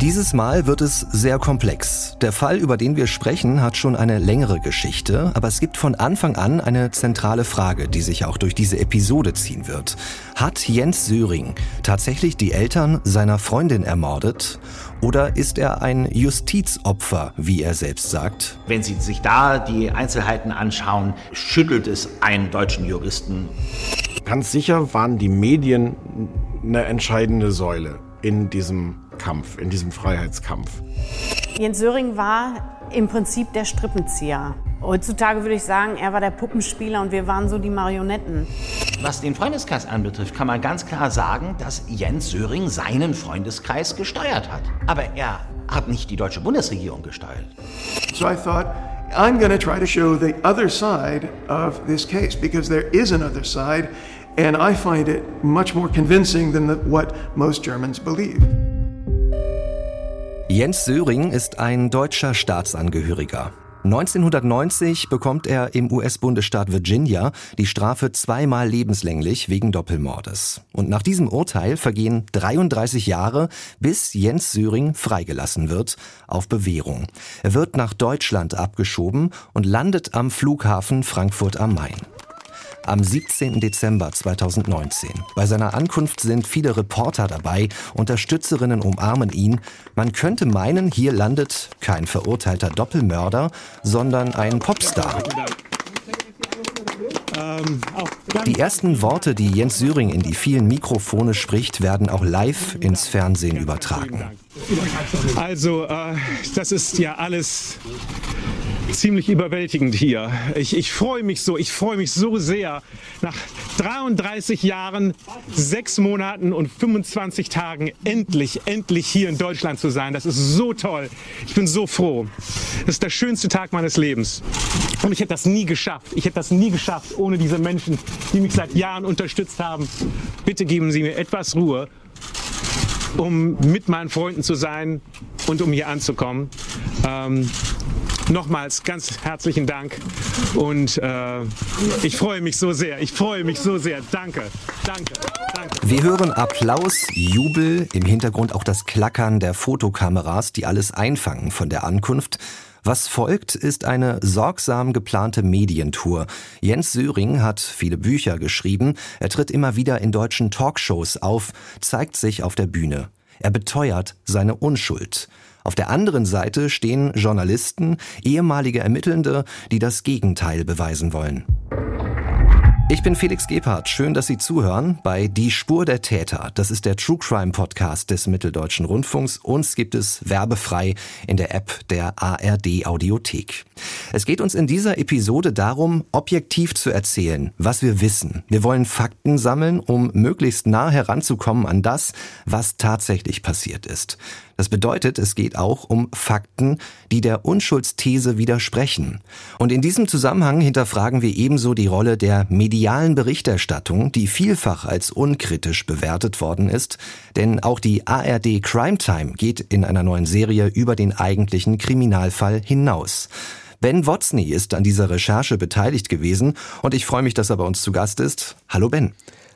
Dieses Mal wird es sehr komplex. Der Fall, über den wir sprechen, hat schon eine längere Geschichte, aber es gibt von Anfang an eine zentrale Frage, die sich auch durch diese Episode ziehen wird. Hat Jens Söring tatsächlich die Eltern seiner Freundin ermordet? Oder ist er ein Justizopfer, wie er selbst sagt? Wenn Sie sich da die Einzelheiten anschauen, schüttelt es einen deutschen Juristen. Ganz sicher waren die Medien eine entscheidende Säule in diesem Kampf, in diesem Freiheitskampf. Jens Söring war im Prinzip der Strippenzieher. Heutzutage würde ich sagen, er war der Puppenspieler und wir waren so die Marionetten. Was den Freundeskreis anbetrifft, kann man ganz klar sagen, dass Jens Söring seinen Freundeskreis gesteuert hat. Aber er hat nicht die deutsche Bundesregierung gesteuert. So I thought, I'm going to try to show the other side of this case because there is another side and I find it much more convincing than the, what most Germans believe. Jens Söring ist ein deutscher Staatsangehöriger. 1990 bekommt er im US-Bundesstaat Virginia die Strafe zweimal lebenslänglich wegen Doppelmordes. Und nach diesem Urteil vergehen 33 Jahre, bis Jens Söring freigelassen wird, auf Bewährung. Er wird nach Deutschland abgeschoben und landet am Flughafen Frankfurt am Main am 17. Dezember 2019. Bei seiner Ankunft sind viele Reporter dabei, Unterstützerinnen umarmen ihn. Man könnte meinen, hier landet kein verurteilter Doppelmörder, sondern ein Popstar. Die ersten Worte, die Jens Syring in die vielen Mikrofone spricht, werden auch live ins Fernsehen übertragen. Also, äh, das ist ja alles ziemlich überwältigend hier. Ich, ich freue mich so, ich freue mich so sehr, nach 33 Jahren, 6 Monaten und 25 Tagen endlich, endlich hier in Deutschland zu sein. Das ist so toll. Ich bin so froh. Das ist der schönste Tag meines Lebens. Und ich hätte das nie geschafft. Ich hätte das nie geschafft ohne diese Menschen, die mich seit Jahren unterstützt haben. Bitte geben Sie mir etwas Ruhe um mit meinen Freunden zu sein und um hier anzukommen. Ähm, nochmals ganz herzlichen Dank und äh, ich freue mich so sehr. Ich freue mich so sehr. Danke, danke, danke. Wir hören Applaus, Jubel, im Hintergrund auch das Klackern der Fotokameras, die alles einfangen von der Ankunft. Was folgt, ist eine sorgsam geplante Medientour. Jens Söring hat viele Bücher geschrieben, er tritt immer wieder in deutschen Talkshows auf, zeigt sich auf der Bühne. Er beteuert seine Unschuld. Auf der anderen Seite stehen Journalisten, ehemalige Ermittelnde, die das Gegenteil beweisen wollen. Ich bin Felix Gebhardt. Schön, dass Sie zuhören bei Die Spur der Täter. Das ist der True Crime Podcast des Mitteldeutschen Rundfunks. Uns gibt es werbefrei in der App der ARD Audiothek. Es geht uns in dieser Episode darum, objektiv zu erzählen, was wir wissen. Wir wollen Fakten sammeln, um möglichst nah heranzukommen an das, was tatsächlich passiert ist. Das bedeutet, es geht auch um Fakten, die der Unschuldsthese widersprechen. Und in diesem Zusammenhang hinterfragen wir ebenso die Rolle der medialen Berichterstattung, die vielfach als unkritisch bewertet worden ist, denn auch die ARD Crime Time geht in einer neuen Serie über den eigentlichen Kriminalfall hinaus. Ben Wotzny ist an dieser Recherche beteiligt gewesen und ich freue mich, dass er bei uns zu Gast ist. Hallo Ben.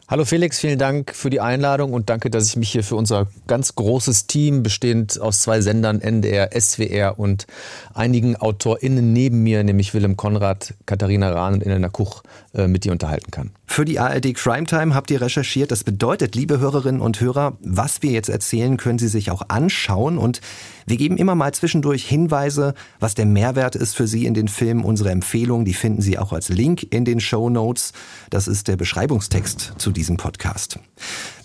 Hallo Felix, vielen Dank für die Einladung und danke, dass ich mich hier für unser ganz großes Team, bestehend aus zwei Sendern, NDR, SWR und einigen AutorInnen neben mir, nämlich Willem Konrad, Katharina Rahn und Elena Kuch, äh, mit dir unterhalten kann. Für die ARD Crime Time habt ihr recherchiert. Das bedeutet, liebe Hörerinnen und Hörer, was wir jetzt erzählen, können Sie sich auch anschauen und wir geben immer mal zwischendurch Hinweise, was der Mehrwert ist für Sie in den Filmen. Unsere Empfehlung, die finden Sie auch als Link in den Show Notes. Das ist der Beschreibungstext zu diesem Podcast.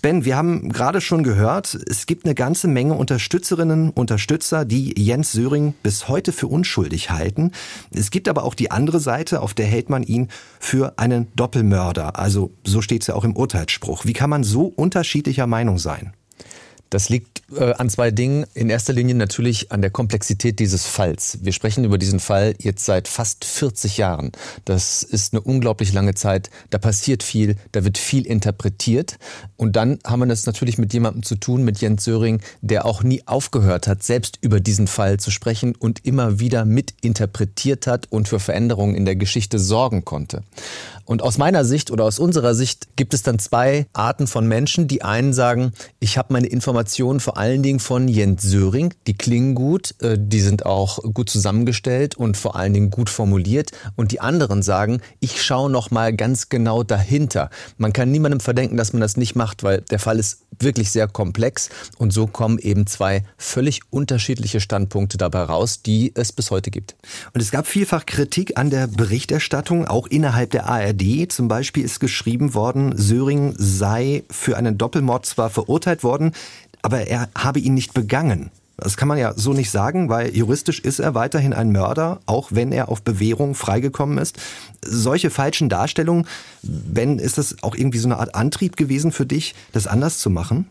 Ben, wir haben gerade schon gehört, es gibt eine ganze Menge Unterstützerinnen, Unterstützer, die Jens Söring bis heute für unschuldig halten. Es gibt aber auch die andere Seite, auf der hält man ihn für einen Doppelmörder. Also so steht es ja auch im Urteilsspruch. Wie kann man so unterschiedlicher Meinung sein? Das liegt äh, an zwei Dingen. In erster Linie natürlich an der Komplexität dieses Falls. Wir sprechen über diesen Fall jetzt seit fast 40 Jahren. Das ist eine unglaublich lange Zeit. Da passiert viel, da wird viel interpretiert. Und dann haben wir es natürlich mit jemandem zu tun, mit Jens Söring, der auch nie aufgehört hat, selbst über diesen Fall zu sprechen und immer wieder mitinterpretiert hat und für Veränderungen in der Geschichte sorgen konnte. Und aus meiner Sicht oder aus unserer Sicht gibt es dann zwei Arten von Menschen. Die einen sagen, ich habe meine Informationen vor allen Dingen von Jens Söring, die klingen gut, äh, die sind auch gut zusammengestellt und vor allen Dingen gut formuliert. Und die anderen sagen, ich schaue noch mal ganz genau dahinter. Man kann niemandem verdenken, dass man das nicht macht, weil der Fall ist wirklich sehr komplex. Und so kommen eben zwei völlig unterschiedliche Standpunkte dabei raus, die es bis heute gibt. Und es gab vielfach Kritik an der Berichterstattung, auch innerhalb der ARD. ARD zum Beispiel ist geschrieben worden, Söring sei für einen Doppelmord zwar verurteilt worden, aber er habe ihn nicht begangen. Das kann man ja so nicht sagen, weil juristisch ist er weiterhin ein Mörder, auch wenn er auf Bewährung freigekommen ist. Solche falschen Darstellungen, Ben, ist das auch irgendwie so eine Art Antrieb gewesen für dich, das anders zu machen?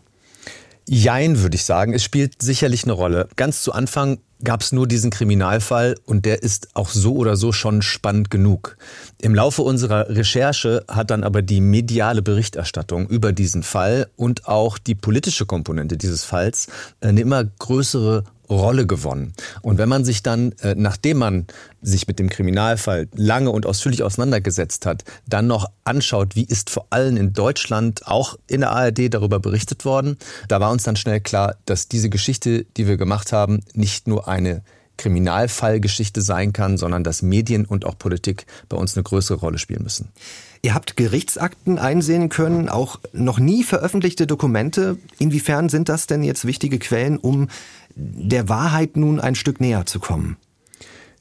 Jein, würde ich sagen. Es spielt sicherlich eine Rolle. Ganz zu Anfang gab es nur diesen Kriminalfall und der ist auch so oder so schon spannend genug. Im Laufe unserer Recherche hat dann aber die mediale Berichterstattung über diesen Fall und auch die politische Komponente dieses Falls eine immer größere Rolle gewonnen. Und wenn man sich dann, äh, nachdem man sich mit dem Kriminalfall lange und ausführlich auseinandergesetzt hat, dann noch anschaut, wie ist vor allem in Deutschland, auch in der ARD darüber berichtet worden, da war uns dann schnell klar, dass diese Geschichte, die wir gemacht haben, nicht nur eine Kriminalfallgeschichte sein kann, sondern dass Medien und auch Politik bei uns eine größere Rolle spielen müssen. Ihr habt Gerichtsakten einsehen können, auch noch nie veröffentlichte Dokumente. Inwiefern sind das denn jetzt wichtige Quellen, um der Wahrheit nun ein Stück näher zu kommen?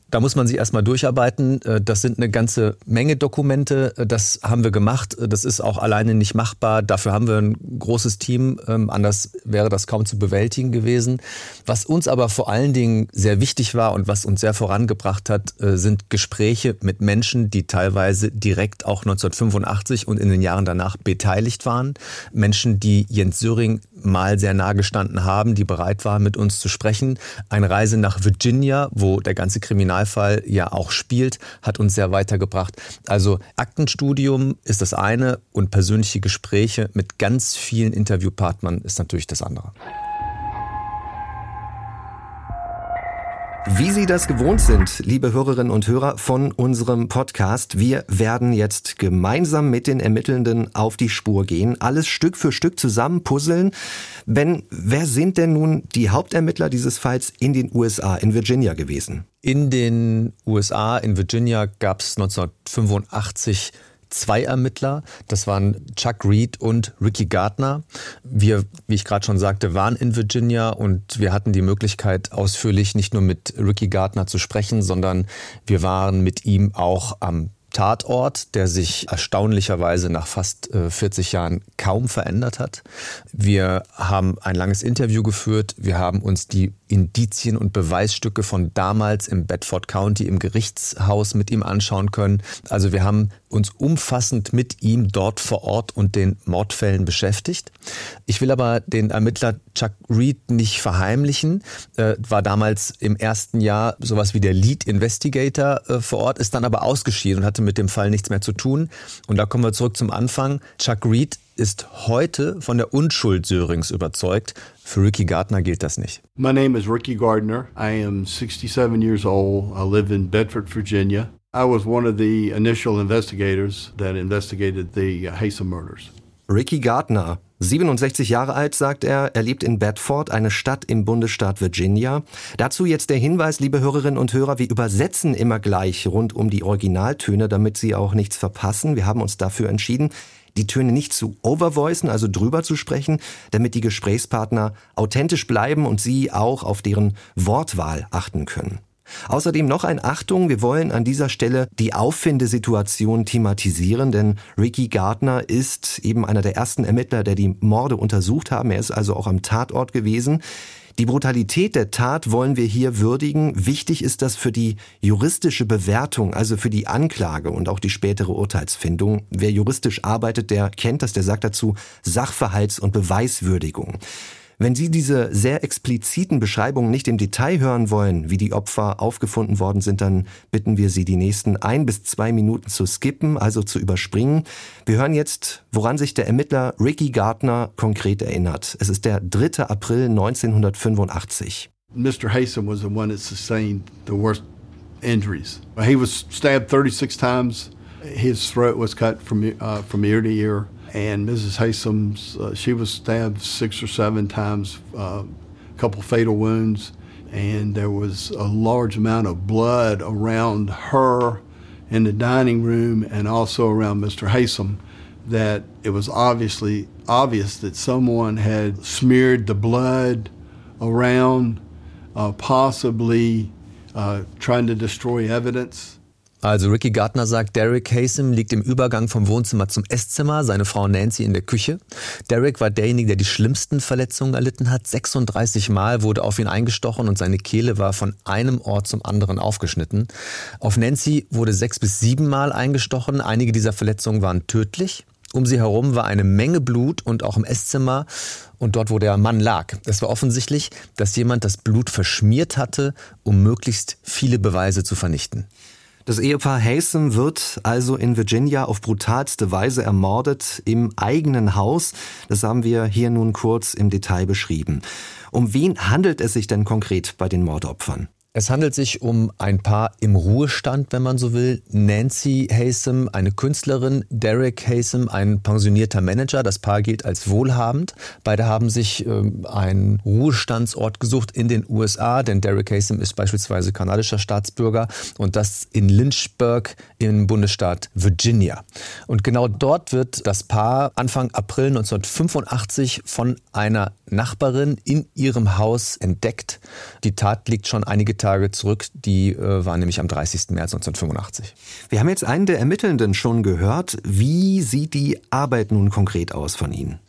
Da muss man sich erstmal durcharbeiten. Äh, das sind eine ganze Menge Dokumente. Äh, das haben wir gemacht. Äh, das ist auch alleine nicht machbar. Dafür haben wir ein großes Team. Ähm, anders wäre das kaum zu bewältigen gewesen. Was uns aber vor allen Dingen sehr wichtig war und was uns sehr vorangebracht hat, sind Gespräche mit Menschen, die teilweise direkt auch 1985 und in den Jahren danach beteiligt waren. Menschen, die Jens Söring mal sehr nah gestanden haben, die bereit waren, mit uns zu sprechen. Eine Reise nach Virginia, wo der ganze Kriminalfall ja auch spielt, hat uns sehr weitergebracht. Also Aktenstudium ist das eine und persönliche Gespräche mit ganz vielen Interviewpartnern ist natürlich das andere. Wie Sie das gewohnt sind, liebe Hörerinnen und Hörer von unserem Podcast, wir werden jetzt gemeinsam mit den Ermittelnden auf die Spur gehen, alles Stück für Stück zusammen puzzeln. Ben, wer sind denn nun die Hauptermittler dieses Falls in den USA, in Virginia gewesen? In den USA, in Virginia gab es 1985 zwei Ermittler. Das waren Chuck Reed und Ricky Gardner. Wir, wie ich gerade schon sagte, waren in Virginia und wir hatten die Möglichkeit, ausführlich nicht nur mit Ricky Gardner zu sprechen, sondern wir waren mit ihm auch am Tatort, der sich erstaunlicherweise nach fast 40 äh, Jahren kaum verändert hat. Wir haben ein langes Interview geführt. Wir haben uns die Indizien und Beweisstücke von damals im Bedford County im Gerichtshaus mit ihm anschauen können. Also wir haben uns umfassend mit ihm dort vor Ort und den Mordfällen beschäftigt. Ich will aber den Ermittler Chuck Reed nicht verheimlichen. Äh, war damals im ersten Jahr sowas wie der Lead Investigator äh, vor Ort, ist dann aber ausgeschieden und hatte mit dem Fall nichts mehr zu tun. Und da kommen wir zurück zum Anfang. Chuck Reed ist heute von der Unschuld Sörings überzeugt. Für Ricky Gardner gilt das nicht. My name is Ricky Gardner. I am 67 years old. I live in Bedford, Virginia. I was one of the initial investigators that investigated the Haysom murders. Ricky Gardner, 67 Jahre alt, sagt er. Er lebt in Bedford, eine Stadt im Bundesstaat Virginia. Dazu jetzt der Hinweis, liebe Hörerinnen und Hörer, wir übersetzen immer gleich rund um die Originaltöne, damit Sie auch nichts verpassen. Wir haben uns dafür entschieden, die Töne nicht zu overvoicen, also drüber zu sprechen, damit die Gesprächspartner authentisch bleiben und Sie auch auf deren Wortwahl achten können. Außerdem noch ein Achtung, wir wollen an dieser Stelle die Auffindesituation thematisieren, denn Ricky Gardner ist eben einer der ersten Ermittler, der die Morde untersucht haben. Er ist also auch am Tatort gewesen. Die Brutalität der Tat wollen wir hier würdigen. Wichtig ist das für die juristische Bewertung, also für die Anklage und auch die spätere Urteilsfindung. Wer juristisch arbeitet, der kennt das, der sagt dazu Sachverhalts- und Beweiswürdigung. Wenn Sie diese sehr expliziten Beschreibungen nicht im Detail hören wollen, wie die Opfer aufgefunden worden sind, dann bitten wir Sie, die nächsten ein bis zwei Minuten zu skippen, also zu überspringen. Wir hören jetzt, woran sich der Ermittler Ricky Gardner konkret erinnert. Es ist der 3. April 1985. Mr. Haysom was the one that sustained the worst injuries. He was stabbed 36 times. His throat was cut from, uh, from ear to ear. And Mrs. Haysom's, uh, she was stabbed six or seven times, uh, a couple fatal wounds, and there was a large amount of blood around her in the dining room and also around Mr. Haysom that it was obviously obvious that someone had smeared the blood around, uh, possibly uh, trying to destroy evidence. Also Ricky Gardner sagt, Derek Haysom liegt im Übergang vom Wohnzimmer zum Esszimmer, seine Frau Nancy in der Küche. Derek war derjenige, der die schlimmsten Verletzungen erlitten hat. 36 Mal wurde auf ihn eingestochen und seine Kehle war von einem Ort zum anderen aufgeschnitten. Auf Nancy wurde sechs bis sieben Mal eingestochen. Einige dieser Verletzungen waren tödlich. Um sie herum war eine Menge Blut und auch im Esszimmer und dort, wo der Mann lag. Es war offensichtlich, dass jemand das Blut verschmiert hatte, um möglichst viele Beweise zu vernichten. Das Ehepaar Haysom wird also in Virginia auf brutalste Weise ermordet im eigenen Haus. Das haben wir hier nun kurz im Detail beschrieben. Um wen handelt es sich denn konkret bei den Mordopfern? Es handelt sich um ein Paar im Ruhestand, wenn man so will. Nancy Haysom, eine Künstlerin, Derek Haysom, ein pensionierter Manager. Das Paar gilt als wohlhabend. Beide haben sich äh, einen Ruhestandsort gesucht in den USA, denn Derek Haysom ist beispielsweise kanadischer Staatsbürger und das in Lynchburg im Bundesstaat Virginia. Und genau dort wird das Paar Anfang April 1985 von einer Nachbarin in ihrem Haus entdeckt. Die Tat liegt schon einige Tage zurück. Die äh, war nämlich am 30. März 1985. Wir haben jetzt einen der Ermittelnden schon gehört. Wie sieht die Arbeit nun konkret aus von Ihnen?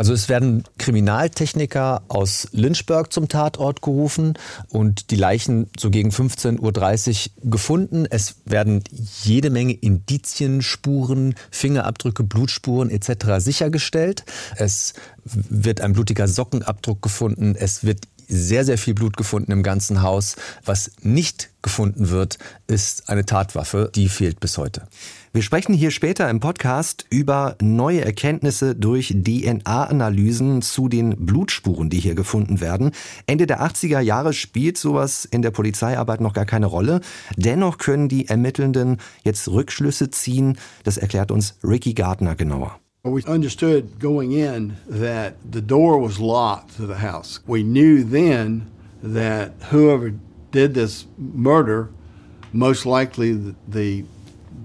Also es werden Kriminaltechniker aus Lynchburg zum Tatort gerufen und die Leichen so gegen 15.30 Uhr gefunden. Es werden jede Menge Indizien, Spuren, Fingerabdrücke, Blutspuren etc. sichergestellt. Es wird ein blutiger Sockenabdruck gefunden. Es wird sehr, sehr viel Blut gefunden im ganzen Haus. Was nicht gefunden wird, ist eine Tatwaffe. Die fehlt bis heute. Wir sprechen hier später im Podcast über neue Erkenntnisse durch DNA-Analysen zu den Blutspuren, die hier gefunden werden. Ende der 80er Jahre spielt sowas in der Polizeiarbeit noch gar keine Rolle. Dennoch können die Ermittelnden jetzt Rückschlüsse ziehen. Das erklärt uns Ricky Gardner genauer. We understood going in that the door was locked to the house. We knew then that whoever did this murder, most likely the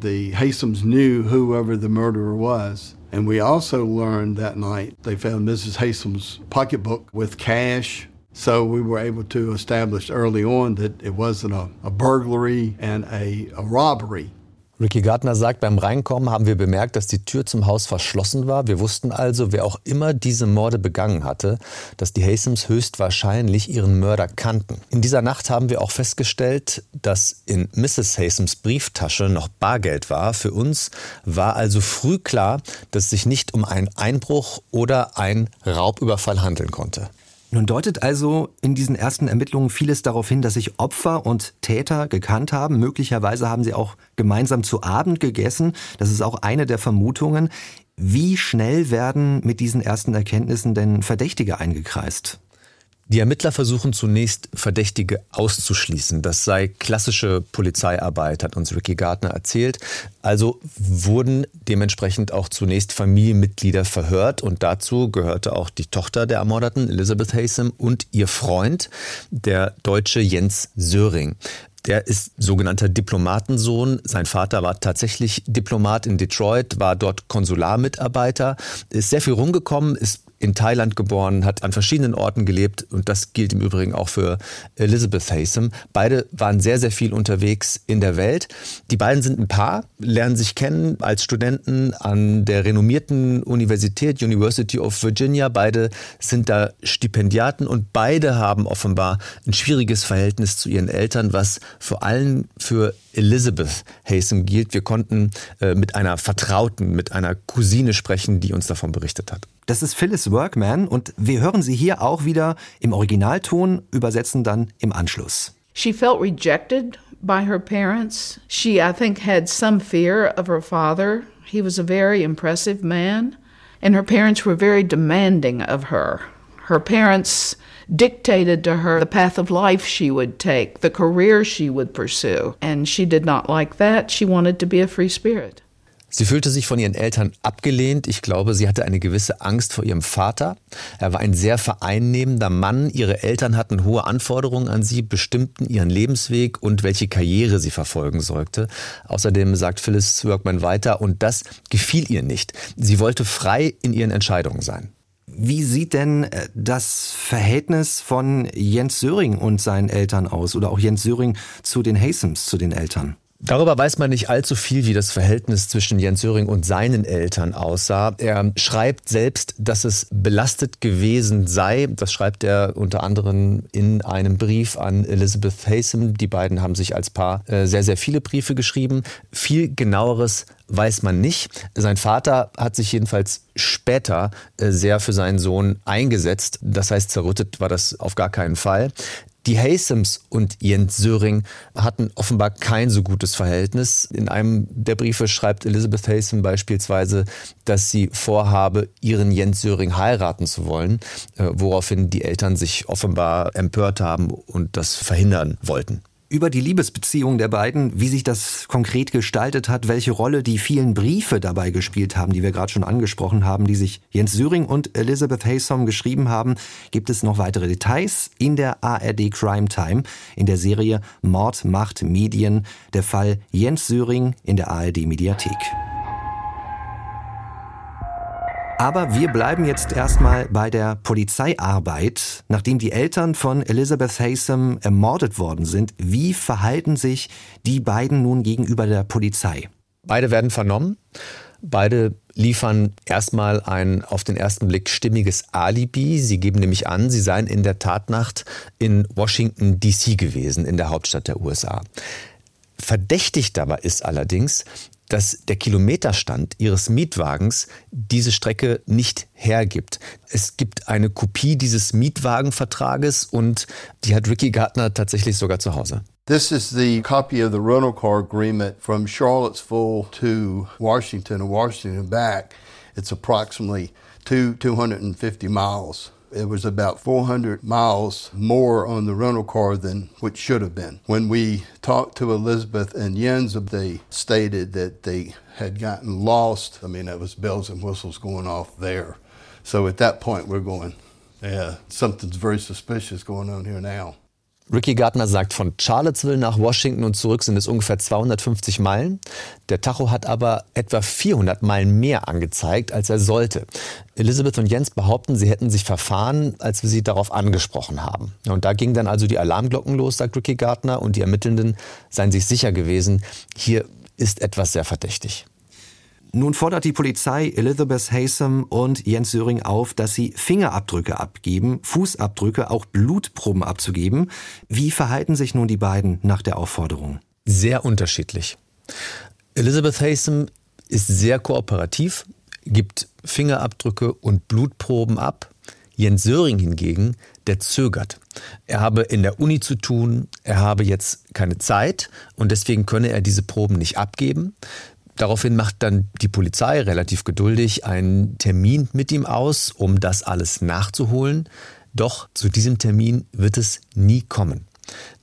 the Haysoms knew whoever the murderer was. And we also learned that night they found Mrs. Haysom's pocketbook with cash. So we were able to establish early on that it wasn't a, a burglary and a, a robbery. Ricky Gardner sagt, beim Reinkommen haben wir bemerkt, dass die Tür zum Haus verschlossen war. Wir wussten also, wer auch immer diese Morde begangen hatte, dass die Haysoms höchstwahrscheinlich ihren Mörder kannten. In dieser Nacht haben wir auch festgestellt, dass in Mrs. Haysoms Brieftasche noch Bargeld war. Für uns war also früh klar, dass es sich nicht um einen Einbruch oder einen Raubüberfall handeln konnte. Nun deutet also in diesen ersten Ermittlungen vieles darauf hin, dass sich Opfer und Täter gekannt haben. Möglicherweise haben sie auch gemeinsam zu Abend gegessen. Das ist auch eine der Vermutungen. Wie schnell werden mit diesen ersten Erkenntnissen denn Verdächtige eingekreist? Die Ermittler versuchen zunächst Verdächtige auszuschließen. Das sei klassische Polizeiarbeit, hat uns Ricky Gardner erzählt. Also wurden dementsprechend auch zunächst Familienmitglieder verhört und dazu gehörte auch die Tochter der Ermordeten, Elizabeth Haysom, und ihr Freund, der Deutsche Jens Söring. Der ist sogenannter Diplomatensohn. Sein Vater war tatsächlich Diplomat in Detroit, war dort Konsularmitarbeiter, ist sehr viel rumgekommen, ist in Thailand geboren, hat an verschiedenen Orten gelebt und das gilt im Übrigen auch für Elizabeth Haysom. Beide waren sehr, sehr viel unterwegs in der Welt. Die beiden sind ein Paar, lernen sich kennen als Studenten an der renommierten Universität University of Virginia. Beide sind da Stipendiaten und beide haben offenbar ein schwieriges Verhältnis zu ihren Eltern, was vor allem für Elizabeth Haysom gilt. Wir konnten äh, mit einer Vertrauten, mit einer Cousine sprechen, die uns davon berichtet hat. Das ist Phyllis Workman und wir hören sie hier auch wieder im Originalton, übersetzen dann im Anschluss. She felt rejected by her parents. She, I think, had some fear of her father. He was a very impressive man, and her parents were very demanding of her. Her parents dictated to her the path of life she would take, the career she would pursue, and she did not like that. She wanted to be a free spirit. Sie fühlte sich von ihren Eltern abgelehnt. Ich glaube, sie hatte eine gewisse Angst vor ihrem Vater. Er war ein sehr vereinnehmender Mann. Ihre Eltern hatten hohe Anforderungen an sie, bestimmten ihren Lebensweg und welche Karriere sie verfolgen sollte. Außerdem sagt Phyllis Workman weiter, und das gefiel ihr nicht. Sie wollte frei in ihren Entscheidungen sein. Wie sieht denn äh, das Verhältnis von Jens Söring und seinen Eltern aus oder auch Jens Söring zu den Hasems, zu den Eltern? Darüber weiß man nicht allzu viel, wie das Verhältnis zwischen Jens Söring und seinen Eltern aussah. Er schreibt selbst, dass es belastet gewesen sei. Das schreibt er unter anderem in einem Brief an Elizabeth Hasem. Die beiden haben sich als Paar äh, sehr, sehr viele Briefe geschrieben. Viel genaueres weiß man nicht. Sein Vater hat sich jedenfalls später äh, sehr für seinen Sohn eingesetzt. Das heißt, zerrüttet war das auf gar keinen Fall. Die Hasems und Jens Söring hatten offenbar kein so gutes Verhältnis. In einem der Briefe schreibt Elizabeth Hasem beispielsweise, dass sie vorhabe, ihren Jens Söring heiraten zu wollen, äh, woraufhin die Eltern sich offenbar empört haben und das verhindern wollten über die Liebesbeziehung der beiden, wie sich das konkret gestaltet hat, welche Rolle die vielen Briefe dabei gespielt haben, die wir gerade schon angesprochen haben, die sich Jens Syring und Elizabeth Haysom geschrieben haben, gibt es noch weitere Details in der ARD Crime Time in der Serie Mord, Macht, Medien, der Fall Jens Syring in der ARD Mediathek. Aber wir bleiben jetzt erstmal bei der Polizeiarbeit. Nachdem die Eltern von Elizabeth Haysom ermordet worden sind, wie verhalten sich die beiden nun gegenüber der Polizei? Beide werden vernommen. Beide liefern erstmal ein auf den ersten Blick stimmiges Alibi. Sie geben nämlich an, sie seien in der Tatnacht in Washington, DC gewesen, in der Hauptstadt der USA. Verdächtig dabei ist allerdings, dass der Kilometerstand ihres Mietwagens diese Strecke nicht hergibt. Es gibt eine Kopie dieses Mietwagenvertrages und die hat Ricky Gardner tatsächlich sogar zu Hause. This is the copy of the rental car agreement from Charlottesville to Washington and Washington back. It's approximately two, 250 miles. It was about 400 miles more on the rental car than what should have been. When we talked to Elizabeth and Jens, they stated that they had gotten lost. I mean, it was bells and whistles going off there. So at that point, we're going, yeah, something's very suspicious going on here now. Ricky Gardner sagt, von Charlottesville nach Washington und zurück sind es ungefähr 250 Meilen. Der Tacho hat aber etwa 400 Meilen mehr angezeigt, als er sollte. Elizabeth und Jens behaupten, sie hätten sich verfahren, als wir sie darauf angesprochen haben. Und da gingen dann also die Alarmglocken los, sagt Ricky Gardner, und die Ermittelnden seien sich sicher gewesen, hier ist etwas sehr verdächtig. Nun fordert die Polizei Elizabeth Haysom und Jens Söring auf, dass sie Fingerabdrücke abgeben, Fußabdrücke, auch Blutproben abzugeben. Wie verhalten sich nun die beiden nach der Aufforderung? Sehr unterschiedlich. Elizabeth Haysom ist sehr kooperativ, gibt Fingerabdrücke und Blutproben ab. Jens Söring hingegen, der zögert. Er habe in der Uni zu tun, er habe jetzt keine Zeit und deswegen könne er diese Proben nicht abgeben. Daraufhin macht dann die Polizei relativ geduldig einen Termin mit ihm aus, um das alles nachzuholen. Doch zu diesem Termin wird es nie kommen.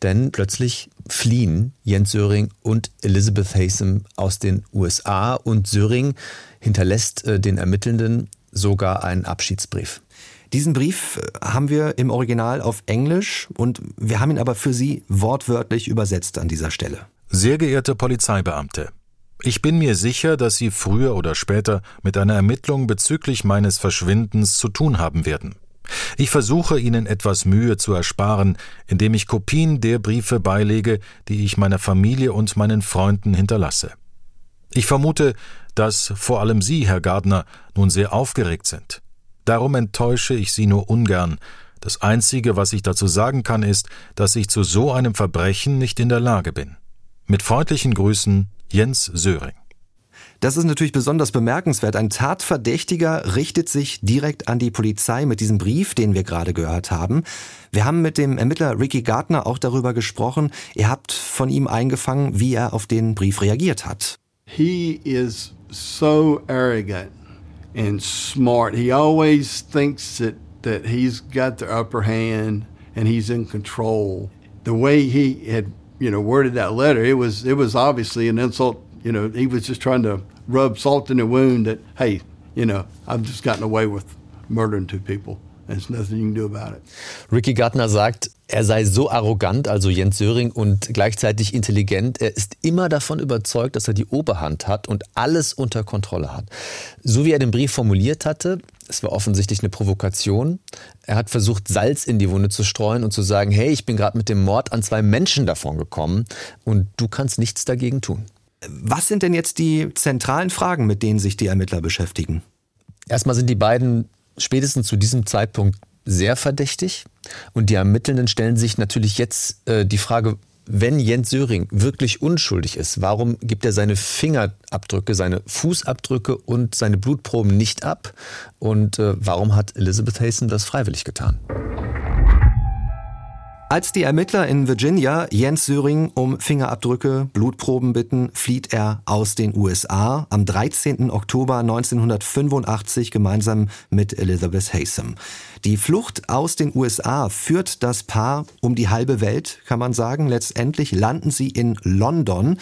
Denn plötzlich fliehen Jens Söring und Elizabeth Haysom aus den USA und Söring hinterlässt äh, den Ermittelnden sogar einen Abschiedsbrief. Diesen Brief äh, haben wir im Original auf Englisch und wir haben ihn aber für Sie wortwörtlich übersetzt an dieser Stelle. Sehr geehrte Polizeibeamte, ich bin mir sicher, dass Sie früher oder später mit einer Ermittlung bezüglich meines Verschwindens zu tun haben werden. Ich versuche Ihnen etwas Mühe zu ersparen, indem ich Kopien der Briefe beilege, die ich meiner Familie und meinen Freunden hinterlasse. Ich vermute, dass vor allem Sie, Herr Gardner, nun sehr aufgeregt sind. Darum enttäusche ich Sie nur ungern. Das Einzige, was ich dazu sagen kann, ist, dass ich zu so einem Verbrechen nicht in der Lage bin. Mit freundlichen Grüßen, Jens Söring. Das ist natürlich besonders bemerkenswert. Ein Tatverdächtiger richtet sich direkt an die Polizei mit diesem Brief, den wir gerade gehört haben. Wir haben mit dem Ermittler Ricky Gardner auch darüber gesprochen. Ihr habt von ihm eingefangen, wie er auf den Brief reagiert hat. He is so arrogant and smart. He always thinks that, that he's got the upper hand and he's in control. The way he had, you know, worded that letter, it was it was obviously an insult. You know, he was just trying to rub salt in the wound that, hey, you know, I've just gotten away with murdering two people. There's nothing you can do about it. Ricky Gardner sagt, er sei so arrogant, also Jens Söring, und gleichzeitig intelligent. Er ist immer davon überzeugt, dass er die Oberhand hat und alles unter Kontrolle hat. So wie er den Brief formuliert hatte, es war offensichtlich eine Provokation. Er hat versucht, Salz in die Wunde zu streuen und zu sagen, hey, ich bin gerade mit dem Mord an zwei Menschen davon gekommen und du kannst nichts dagegen tun. Was sind denn jetzt die zentralen Fragen, mit denen sich die Ermittler beschäftigen? Erstmal sind die beiden spätestens zu diesem Zeitpunkt sehr verdächtig. Und die Ermittelnden stellen sich natürlich jetzt äh, die Frage, wenn Jens Söring wirklich unschuldig ist, warum gibt er seine Fingerabdrücke, seine Fußabdrücke und seine Blutproben nicht ab? Und äh, warum hat Elizabeth Hasten das freiwillig getan? Als die Ermittler in Virginia Jens Söring um Fingerabdrücke, Blutproben bitten, flieht er aus den USA am 13. Oktober 1985 gemeinsam mit Elizabeth Haysom. Die Flucht aus den USA führt das Paar um die halbe Welt, kann man sagen. Letztendlich landen sie in London.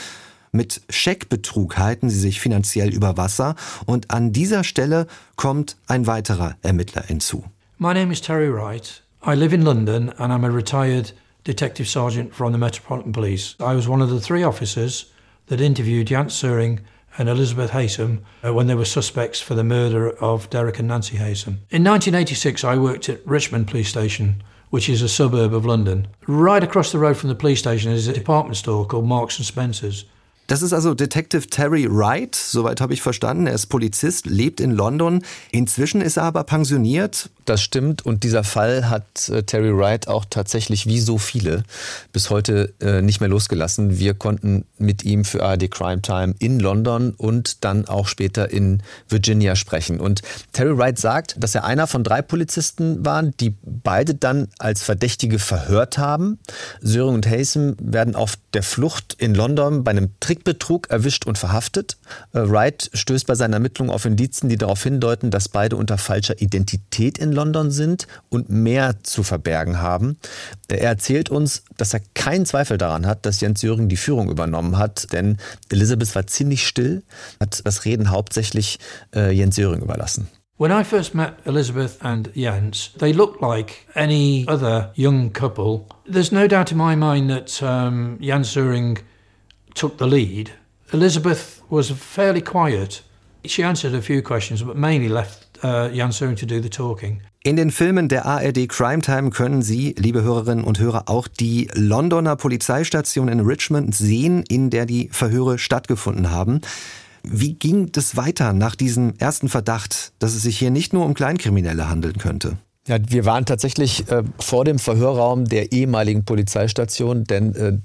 Mit Scheckbetrug halten sie sich finanziell über Wasser und an dieser Stelle kommt ein weiterer Ermittler hinzu. My name is Terry Wright. I live in London and I'm a retired detective sergeant from the Metropolitan Police. I was one of the three officers that interviewed Jans Suring and Elizabeth Haysom uh, when they were suspects for the murder of Derek and Nancy Haysom. In 1986, I worked at Richmond Police Station, which is a suburb of London. Right across the road from the police station is a department store called Marks and Spencer's. Das ist also Detective Terry Wright, soweit habe ich verstanden. Er ist Polizist, lebt in London. Inzwischen ist er aber pensioniert. Das stimmt und dieser Fall hat äh, Terry Wright auch tatsächlich wie so viele bis heute äh, nicht mehr losgelassen. Wir konnten mit ihm für ARD Crime Time in London und dann auch später in Virginia sprechen. Und Terry Wright sagt, dass er einer von drei Polizisten waren, die beide dann als Verdächtige verhört haben. Söring und Haysom werden auf der Flucht in London bei einem Trick Trickbetrug erwischt und verhaftet. Äh, Wright stößt bei seinen Ermittlungen auf Indizien, die darauf hindeuten, dass beide unter falscher Identität in London sind und mehr zu verbergen haben. Er erzählt uns, dass er keinen Zweifel daran hat, dass Jens Söring die Führung übernommen hat, denn Elizabeth war ziemlich still, hat das Reden hauptsächlich äh, Jens Söring überlassen. When I first met Elizabeth and Jens, they looked like any other young couple. There's no doubt in my mind that um, Jens Söring took the lead. Elizabeth was fairly quiet. She answered a few questions, but mainly left uh, Jan Söring to do the talking. In den Filmen der ARD Crime Time können Sie, liebe Hörerinnen und Hörer, auch die Londoner Polizeistation in Richmond sehen, in der die Verhöre stattgefunden haben. Wie ging das weiter nach diesem ersten Verdacht, dass es sich hier nicht nur um Kleinkriminelle handeln könnte? Ja, wir waren tatsächlich äh, vor dem Verhörraum der ehemaligen Polizeistation, denn äh,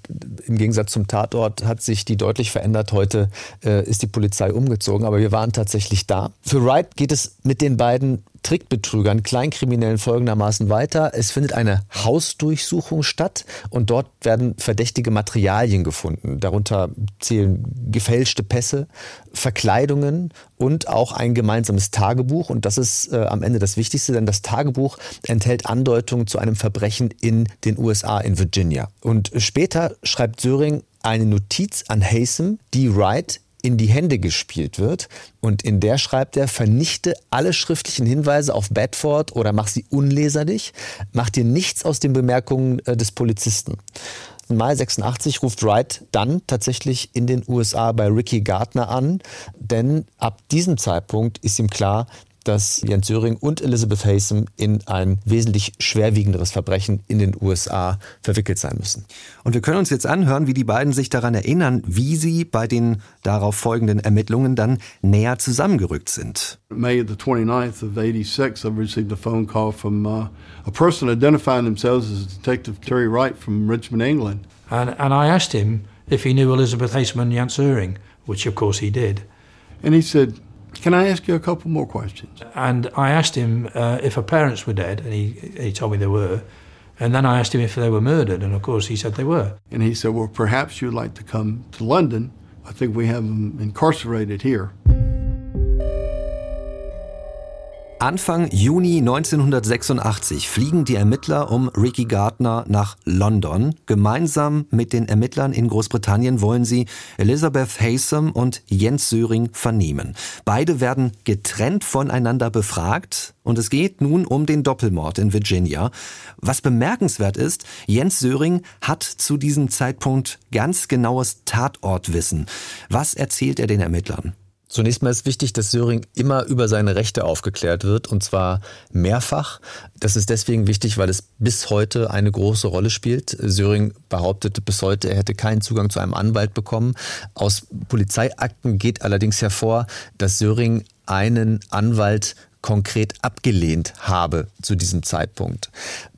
im Gegensatz zum Tatort hat sich die deutlich verändert. Heute äh, ist die Polizei umgezogen, aber wir waren tatsächlich da. Für Wright geht es mit den beiden Trickbetrügern, Kleinkriminellen folgendermaßen weiter. Es findet eine Hausdurchsuchung statt und dort werden verdächtige Materialien gefunden. Darunter zählen gefälschte Pässe, Verkleidungen und auch ein gemeinsames Tagebuch. Und das ist äh, am Ende das Wichtigste, denn das Tagebuch enthält Andeutungen zu einem Verbrechen in den USA, in Virginia. Und später schreibt Söring eine Notiz an Haysom, die Wright in die Hände gespielt wird. Und in der schreibt er, vernichte alle schriftlichen Hinweise auf Bedford oder mach sie unleserlich, mach dir nichts aus den Bemerkungen äh, des Polizisten. Im Mai 86 ruft Wright dann tatsächlich in den USA bei Ricky Gardner an, denn ab diesem Zeitpunkt ist ihm klar, dass Jens Söring und Elizabeth Haysom in ein wesentlich schwerwiegenderes Verbrechen in den USA verwickelt sein müssen. Und wir können uns jetzt anhören, wie die beiden sich daran erinnern, wie sie bei den darauf folgenden Ermittlungen dann näher zusammengerückt sind. May the 29th of 86, I received a phone call from uh, a person identifying themselves as Detective Terry Wright from Richmond, England. And, and I asked him if he knew Elizabeth Haysom and Jens Söring, which of course he did. And he said, Can I ask you a couple more questions? And I asked him uh, if her parents were dead, and he, he told me they were. And then I asked him if they were murdered, and of course he said they were. And he said, Well, perhaps you'd like to come to London. I think we have them incarcerated here. Anfang Juni 1986 fliegen die Ermittler um Ricky Gardner nach London. Gemeinsam mit den Ermittlern in Großbritannien wollen sie Elizabeth Haysom und Jens Söring vernehmen. Beide werden getrennt voneinander befragt und es geht nun um den Doppelmord in Virginia. Was bemerkenswert ist, Jens Söring hat zu diesem Zeitpunkt ganz genaues Tatortwissen. Was erzählt er den Ermittlern? Zunächst mal ist wichtig, dass Söring immer über seine Rechte aufgeklärt wird und zwar mehrfach. Das ist deswegen wichtig, weil es bis heute eine große Rolle spielt. Söring behauptete bis heute, er hätte keinen Zugang zu einem Anwalt bekommen. Aus Polizeiakten geht allerdings hervor, dass Söring einen Anwalt konkret abgelehnt habe zu diesem Zeitpunkt.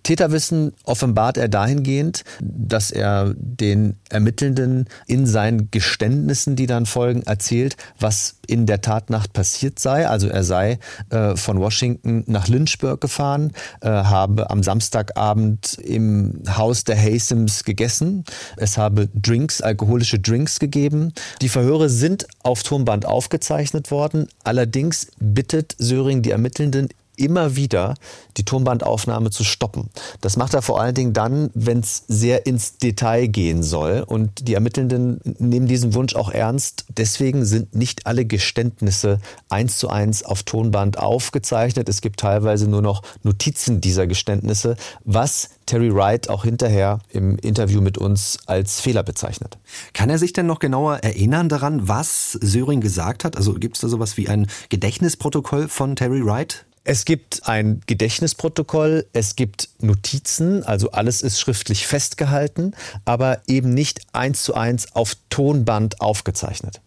Täterwissen offenbart er dahingehend, dass er den Ermittelnden in seinen Geständnissen, die dann folgen, erzählt, was in der Tatnacht passiert sei. Also er sei äh, von Washington nach Lynchburg gefahren, äh, habe am Samstagabend im Haus der Hasems gegessen. Es habe Drinks, alkoholische Drinks gegeben. Die Verhöre sind auf Tonband aufgezeichnet worden. Allerdings bittet Söring die Ermittelnden immer wieder die Tonbandaufnahme zu stoppen. Das macht er vor allen Dingen dann, wenn es sehr ins Detail gehen soll. Und die Ermittelnden nehmen diesen Wunsch auch ernst. Deswegen sind nicht alle Geständnisse eins zu eins auf Tonband aufgezeichnet. Es gibt teilweise nur noch Notizen dieser Geständnisse, was Terry Wright auch hinterher im Interview mit uns als Fehler bezeichnet. Kann er sich denn noch genauer erinnern daran, was Söring gesagt hat? Also gibt es da sowas wie ein Gedächtnisprotokoll von Terry Wright? Es gibt ein Gedächtnisprotokoll, es gibt Notizen, also alles ist schriftlich festgehalten, aber eben nicht eins zu eins auf Tonband aufgezeichnet.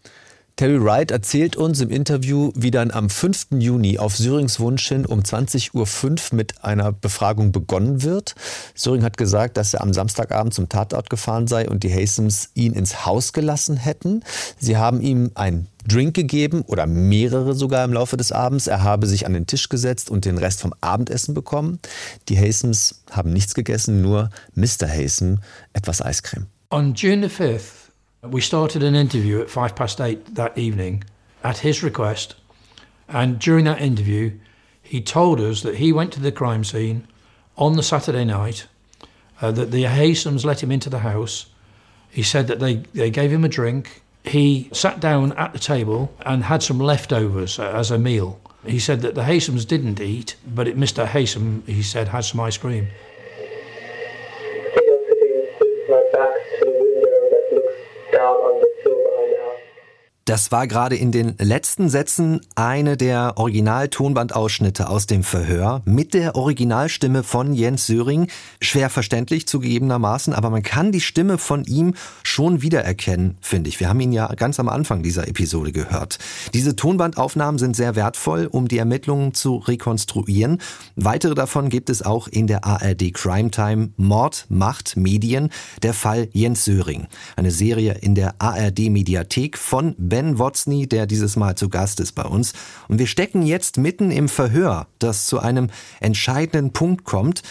Terry Wright erzählt uns im Interview, wie dann am 5. Juni auf Syrings Wunsch hin um 20.05 Uhr mit einer Befragung begonnen wird. Syring hat gesagt, dass er am Samstagabend zum Tatort gefahren sei und die Hasems ihn ins Haus gelassen hätten. Sie haben ihm ein Drink gegeben oder mehrere sogar im Laufe des Abends. Er habe sich an den Tisch gesetzt und den Rest vom Abendessen bekommen. Die Hasems haben nichts gegessen, nur Mr. Hasem etwas Eiscreme. On June the 5th, We started an interview at five past eight that evening at his request. And during that interview, he told us that he went to the crime scene on the Saturday night, uh, that the Hasems let him into the house. He said that they, they gave him a drink. He sat down at the table and had some leftovers as a meal. He said that the Hasems didn't eat, but Mr. Hasem, he said, had some ice cream. Das war gerade in den letzten Sätzen eine der Original-Tonbandausschnitte aus dem Verhör mit der Originalstimme von Jens Söring. Schwer verständlich zugegebenermaßen, aber man kann die Stimme von ihm schon wiedererkennen, finde ich. Wir haben ihn ja ganz am Anfang dieser Episode gehört. Diese Tonbandaufnahmen sind sehr wertvoll, um die Ermittlungen zu rekonstruieren. Weitere davon gibt es auch in der ARD Crime Time Mord, Macht, Medien, der Fall Jens Söring. Eine Serie in der ARD Mediathek von Ben Ben Wotzny, der dieses Mal zu Gast ist bei uns. Und wir stecken jetzt mitten im Verhör, das zu einem entscheidenden Punkt kommt.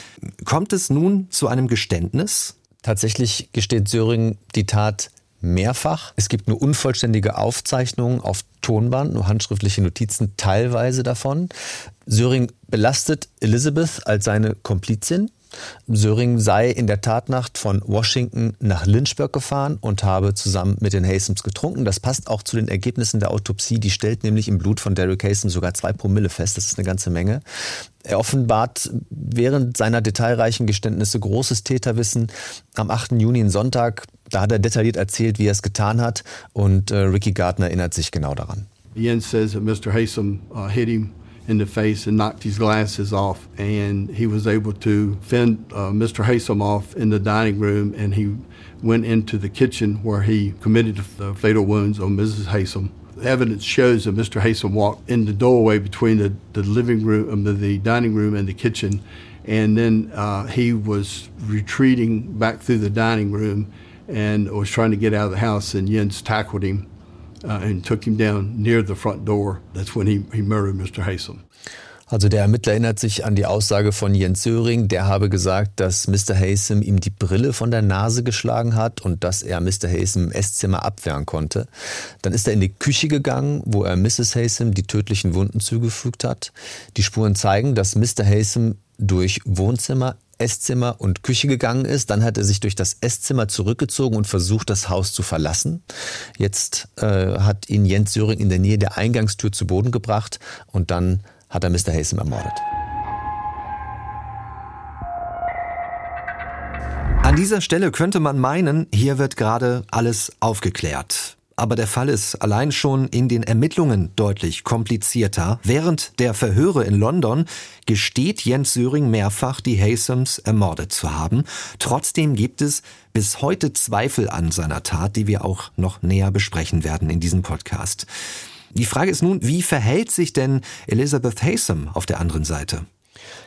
Kommt es nun zu einem Geständnis? Tatsächlich gesteht Söring die Tat mehrfach. Es gibt nur unvollständige Aufzeichnungen auf Tonband, nur handschriftliche Notizen, teilweise davon. Söring belastet Elizabeth als seine Komplizin. Söring sei in der Tatnacht von Washington nach Lynchburg gefahren und habe zusammen mit den Hasems getrunken. Das passt auch zu den Ergebnissen der Autopsie. Die stellt nämlich im Blut von Derek Hasem sogar zwei Promille fest. Das ist eine ganze Menge. Er offenbart während seiner detailreichen Geständnisse großes Täterwissen. Am 8. Juni, Sonntag, da hat er detailliert erzählt, wie er es getan hat. Und äh, Ricky Gardner erinnert sich genau daran. Jens says that Mr. Hasem uh, hit him in the face and knocked his glasses off. And he was able to fend uh, Mr. Haysom off in the dining room, and he went into the kitchen where he committed the fatal wounds on Mrs. Haysom. Evidence shows that Mr. Haysom walked in the doorway between the, the living room, um, the dining room, and the kitchen, and then uh, he was retreating back through the dining room and was trying to get out of the house, and Jens tackled him and took him down near the front door. That's when Mr. Haysom. Also der Ermittler erinnert sich an die Aussage von Jens Söring, der habe gesagt, dass Mr. Haysom ihm die Brille von der Nase geschlagen hat und dass er Mr. Haysom im Esszimmer abwehren konnte. Dann ist er in die Küche gegangen, wo er Mrs. Haysom die tödlichen Wunden zugefügt hat. Die Spuren zeigen, dass Mr. Haysom durch Wohnzimmer, Esszimmer und Küche gegangen ist. Dann hat er sich durch das Esszimmer zurückgezogen und versucht, das Haus zu verlassen. Jetzt äh, hat ihn Jens Söring in der Nähe der Eingangstür zu Boden gebracht und dann hat er Mr. Haysom ermordet. An dieser Stelle könnte man meinen, hier wird gerade alles aufgeklärt. Aber der Fall ist allein schon in den Ermittlungen deutlich komplizierter. Während der Verhöre in London gesteht Jens Söring mehrfach, die Haysoms ermordet zu haben. Trotzdem gibt es bis heute Zweifel an seiner Tat, die wir auch noch näher besprechen werden in diesem Podcast. Die Frage ist nun, wie verhält sich denn Elizabeth Haysom auf der anderen Seite?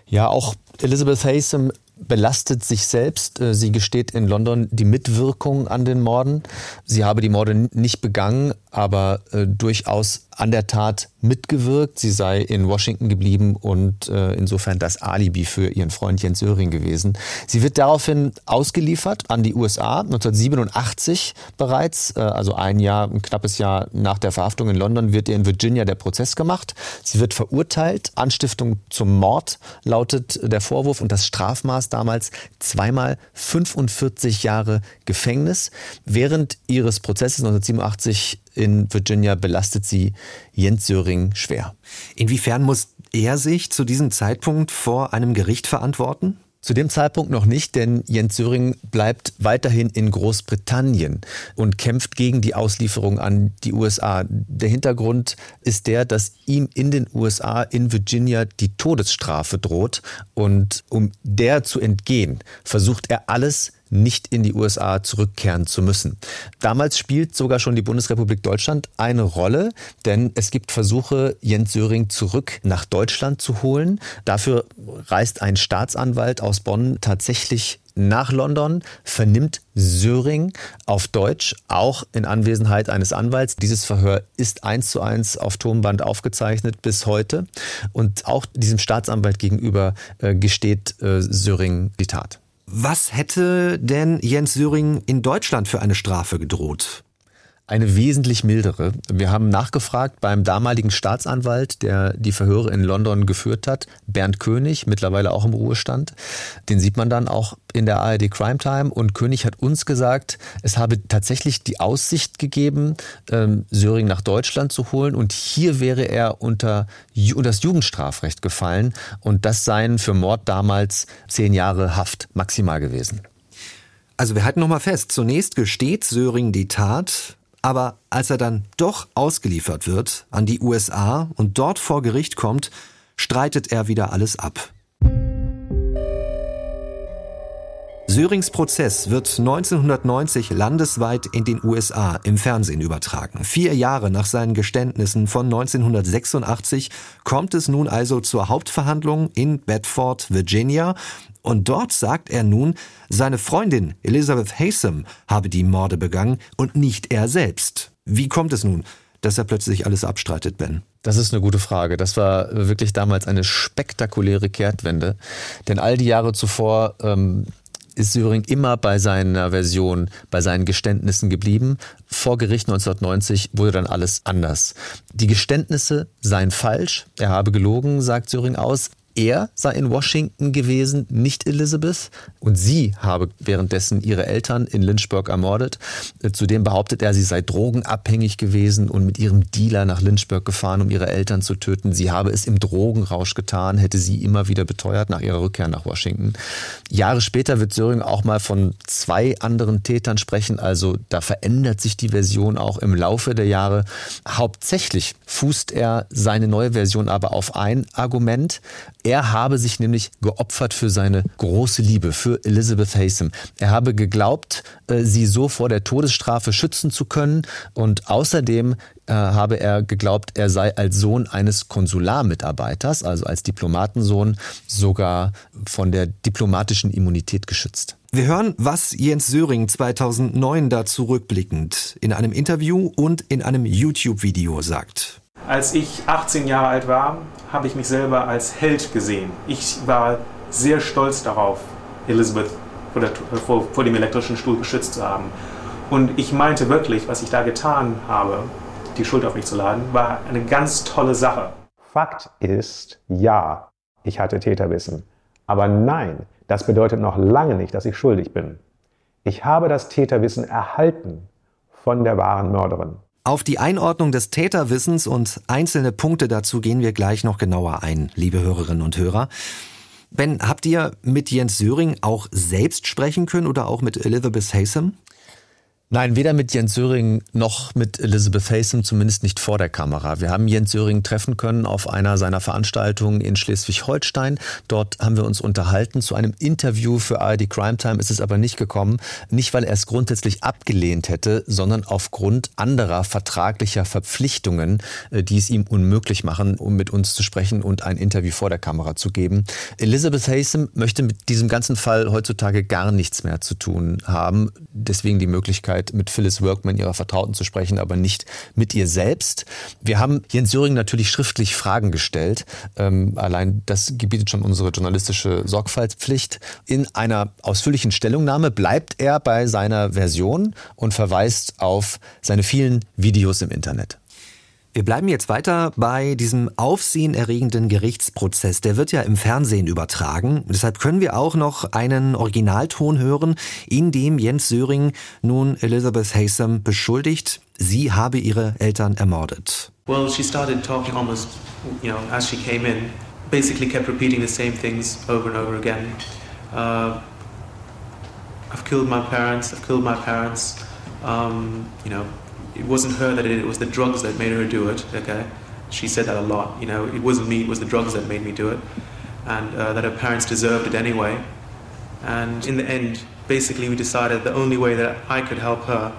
Ja, auch Elizabeth Haysom belastet sich selbst. Äh, sie gesteht in London die Mitwirkung an den Morden. Sie habe die Morde nicht begangen, aber äh, durchaus an der Tat mitgewirkt. Sie sei in Washington geblieben und äh, insofern das Alibi für ihren Freund Jens Söring gewesen. Sie wird daraufhin ausgeliefert an die USA 1987 bereits, äh, also ein Jahr, ein knappes Jahr nach der Verhaftung in London, wird ihr in Virginia der Prozess gemacht. Sie wird verurteilt. Anstiftung zum Mord lautet der Vorwurf und das Strafmaß damals zweimal 45 Jahre Gefängnis. Während ihres Prozesses 1987 in Virginia belastet sie Jens Söring schwer. Inwiefern muss er sich zu diesem Zeitpunkt vor einem Gericht verantworten? Zu dem Zeitpunkt noch nicht, denn Jens Söring bleibt weiterhin in Großbritannien und kämpft gegen die Auslieferung an die USA. Der Hintergrund ist der, dass ihm in den USA in Virginia die Todesstrafe droht und um der zu entgehen, versucht er alles nicht in die USA zurückkehren zu müssen. Damals spielt sogar schon die Bundesrepublik Deutschland eine Rolle, denn es gibt Versuche, Jens Söring zurück nach Deutschland zu holen. Dafür reist ein Staatsanwalt aus Bonn tatsächlich nach London, vernimmt Söring auf Deutsch, auch in Anwesenheit eines Anwalts. Dieses Verhör ist eins zu eins auf Tonband aufgezeichnet bis heute. Und auch diesem Staatsanwalt gegenüber äh, gesteht äh, Söring die Tat. Was hätte denn Jens Söring in Deutschland für eine Strafe gedroht? Eine wesentlich mildere. Wir haben nachgefragt beim damaligen Staatsanwalt, der die Verhöre in London geführt hat, Bernd König, mittlerweile auch im Ruhestand. Den sieht man dann auch in der ARD Crime Time. Und König hat uns gesagt, es habe tatsächlich die Aussicht gegeben, ähm, Söring nach Deutschland zu holen. Und hier wäre er unter, das Jugendstrafrecht gefallen. Und das seien für Mord damals zehn Jahre Haft maximal gewesen. Also wir halten nochmal fest, zunächst gesteht Söring die Tat, aber als er dann doch ausgeliefert wird an die USA und dort vor Gericht kommt, streitet er wieder alles ab. Sörings Prozess wird 1990 landesweit in den USA im Fernsehen übertragen. Vier Jahre nach seinen Geständnissen von 1986 kommt es nun also zur Hauptverhandlung in Bedford, Virginia. Und dort sagt er nun, seine Freundin Elizabeth Haysom habe die Morde begangen und nicht er selbst. Wie kommt es nun, dass er plötzlich alles abstreitet, Ben? Das ist eine gute Frage. Das war wirklich damals eine spektakuläre Kehrtwende. Denn all die Jahre zuvor ähm, ist Söring immer bei seiner Version, bei seinen Geständnissen geblieben. Vor Gericht 1990 wurde dann alles anders. Die Geständnisse seien falsch. Er habe gelogen, sagt Söring aus. Er sei in Washington gewesen, nicht Elizabeth. Und sie habe währenddessen ihre Eltern in Lynchburg ermordet. Zudem behauptet er, sie sei drogenabhängig gewesen und mit ihrem Dealer nach Lynchburg gefahren, um ihre Eltern zu töten. Sie habe es im Drogenrausch getan, hätte sie immer wieder beteuert nach ihrer Rückkehr nach Washington. Jahre später wird Söring auch mal von zwei anderen Tätern sprechen. Also da verändert sich die Version auch im Laufe der Jahre. Hauptsächlich fußt er seine neue Version aber auf ein Argument. Er habe sich nämlich geopfert für seine große Liebe, für Elizabeth Haysom. Er habe geglaubt, äh, sie so vor der Todesstrafe schützen zu können und außerdem äh, habe er geglaubt, er sei als Sohn eines Konsularmitarbeiters, also als Diplomatensohn, sogar von der diplomatischen Immunität geschützt. Wir hören, was Jens Söring 2009 dazu rückblickend in einem Interview und in einem YouTube-Video sagt. Als ich 18 Jahre alt war, habe ich mich selber als Held gesehen. Ich war sehr stolz darauf, Elizabeth vor, der, vor, vor dem elektrischen Stuhl geschützt zu haben. Und ich meinte wirklich, was ich da getan habe, die Schuld auf mich zu laden, war eine ganz tolle Sache. Fakt ist, ja, ich hatte Täterwissen. Aber nein, das bedeutet noch lange nicht, dass ich schuldig bin. Ich habe das Täterwissen erhalten von der wahren Mörderin. Auf die Einordnung des Täterwissens und einzelne Punkte dazu gehen wir gleich noch genauer ein, liebe Hörerinnen und Hörer. Ben, habt ihr mit Jens Söring auch selbst sprechen können oder auch mit Elizabeth Haysom? Nein, weder mit Jens Söring noch mit Elizabeth Haysom, zumindest nicht vor der Kamera. Wir haben Jens Söring treffen können auf einer seiner Veranstaltungen in Schleswig-Holstein. Dort haben wir uns unterhalten. Zu einem Interview für ARD Crime Time ist es aber nicht gekommen. Nicht, weil er es grundsätzlich abgelehnt hätte, sondern aufgrund anderer vertraglicher Verpflichtungen, äh, die es ihm unmöglich machen, um mit uns zu sprechen und ein Interview vor der Kamera zu geben. Elizabeth Haysom möchte mit diesem ganzen Fall heutzutage gar nichts mehr zu tun haben. Deswegen die Möglichkeit, Möglichkeit, mit Phyllis Workman, ihrer Vertrauten, zu sprechen, aber nicht mit ihr selbst. Wir haben Jens Söring natürlich schriftlich Fragen gestellt. Ähm, allein das gebietet schon unsere journalistische Sorgfaltspflicht. In einer ausführlichen Stellungnahme bleibt er bei seiner Version und verweist auf seine vielen Videos im Internet. Wir bleiben jetzt weiter bei diesem aufsehenerregenden Gerichtsprozess. Der wird ja im Fernsehen übertragen. Deshalb können wir auch noch einen Originalton hören, in dem Jens Söring nun Elizabeth Haysom beschuldigt, sie habe ihre Eltern ermordet. Well, she started talking almost, you know, as she came in, basically kept repeating the same things over and over again. Uh, I've killed my parents, I've killed my parents, um, you know, it wasn't her that did it, it was the drugs that made her do it, okay? She said that a lot, you know, it wasn't me, it was the drugs that made me do it. And uh, that her parents deserved it anyway. And in the end, basically, we decided the only way that I could help her,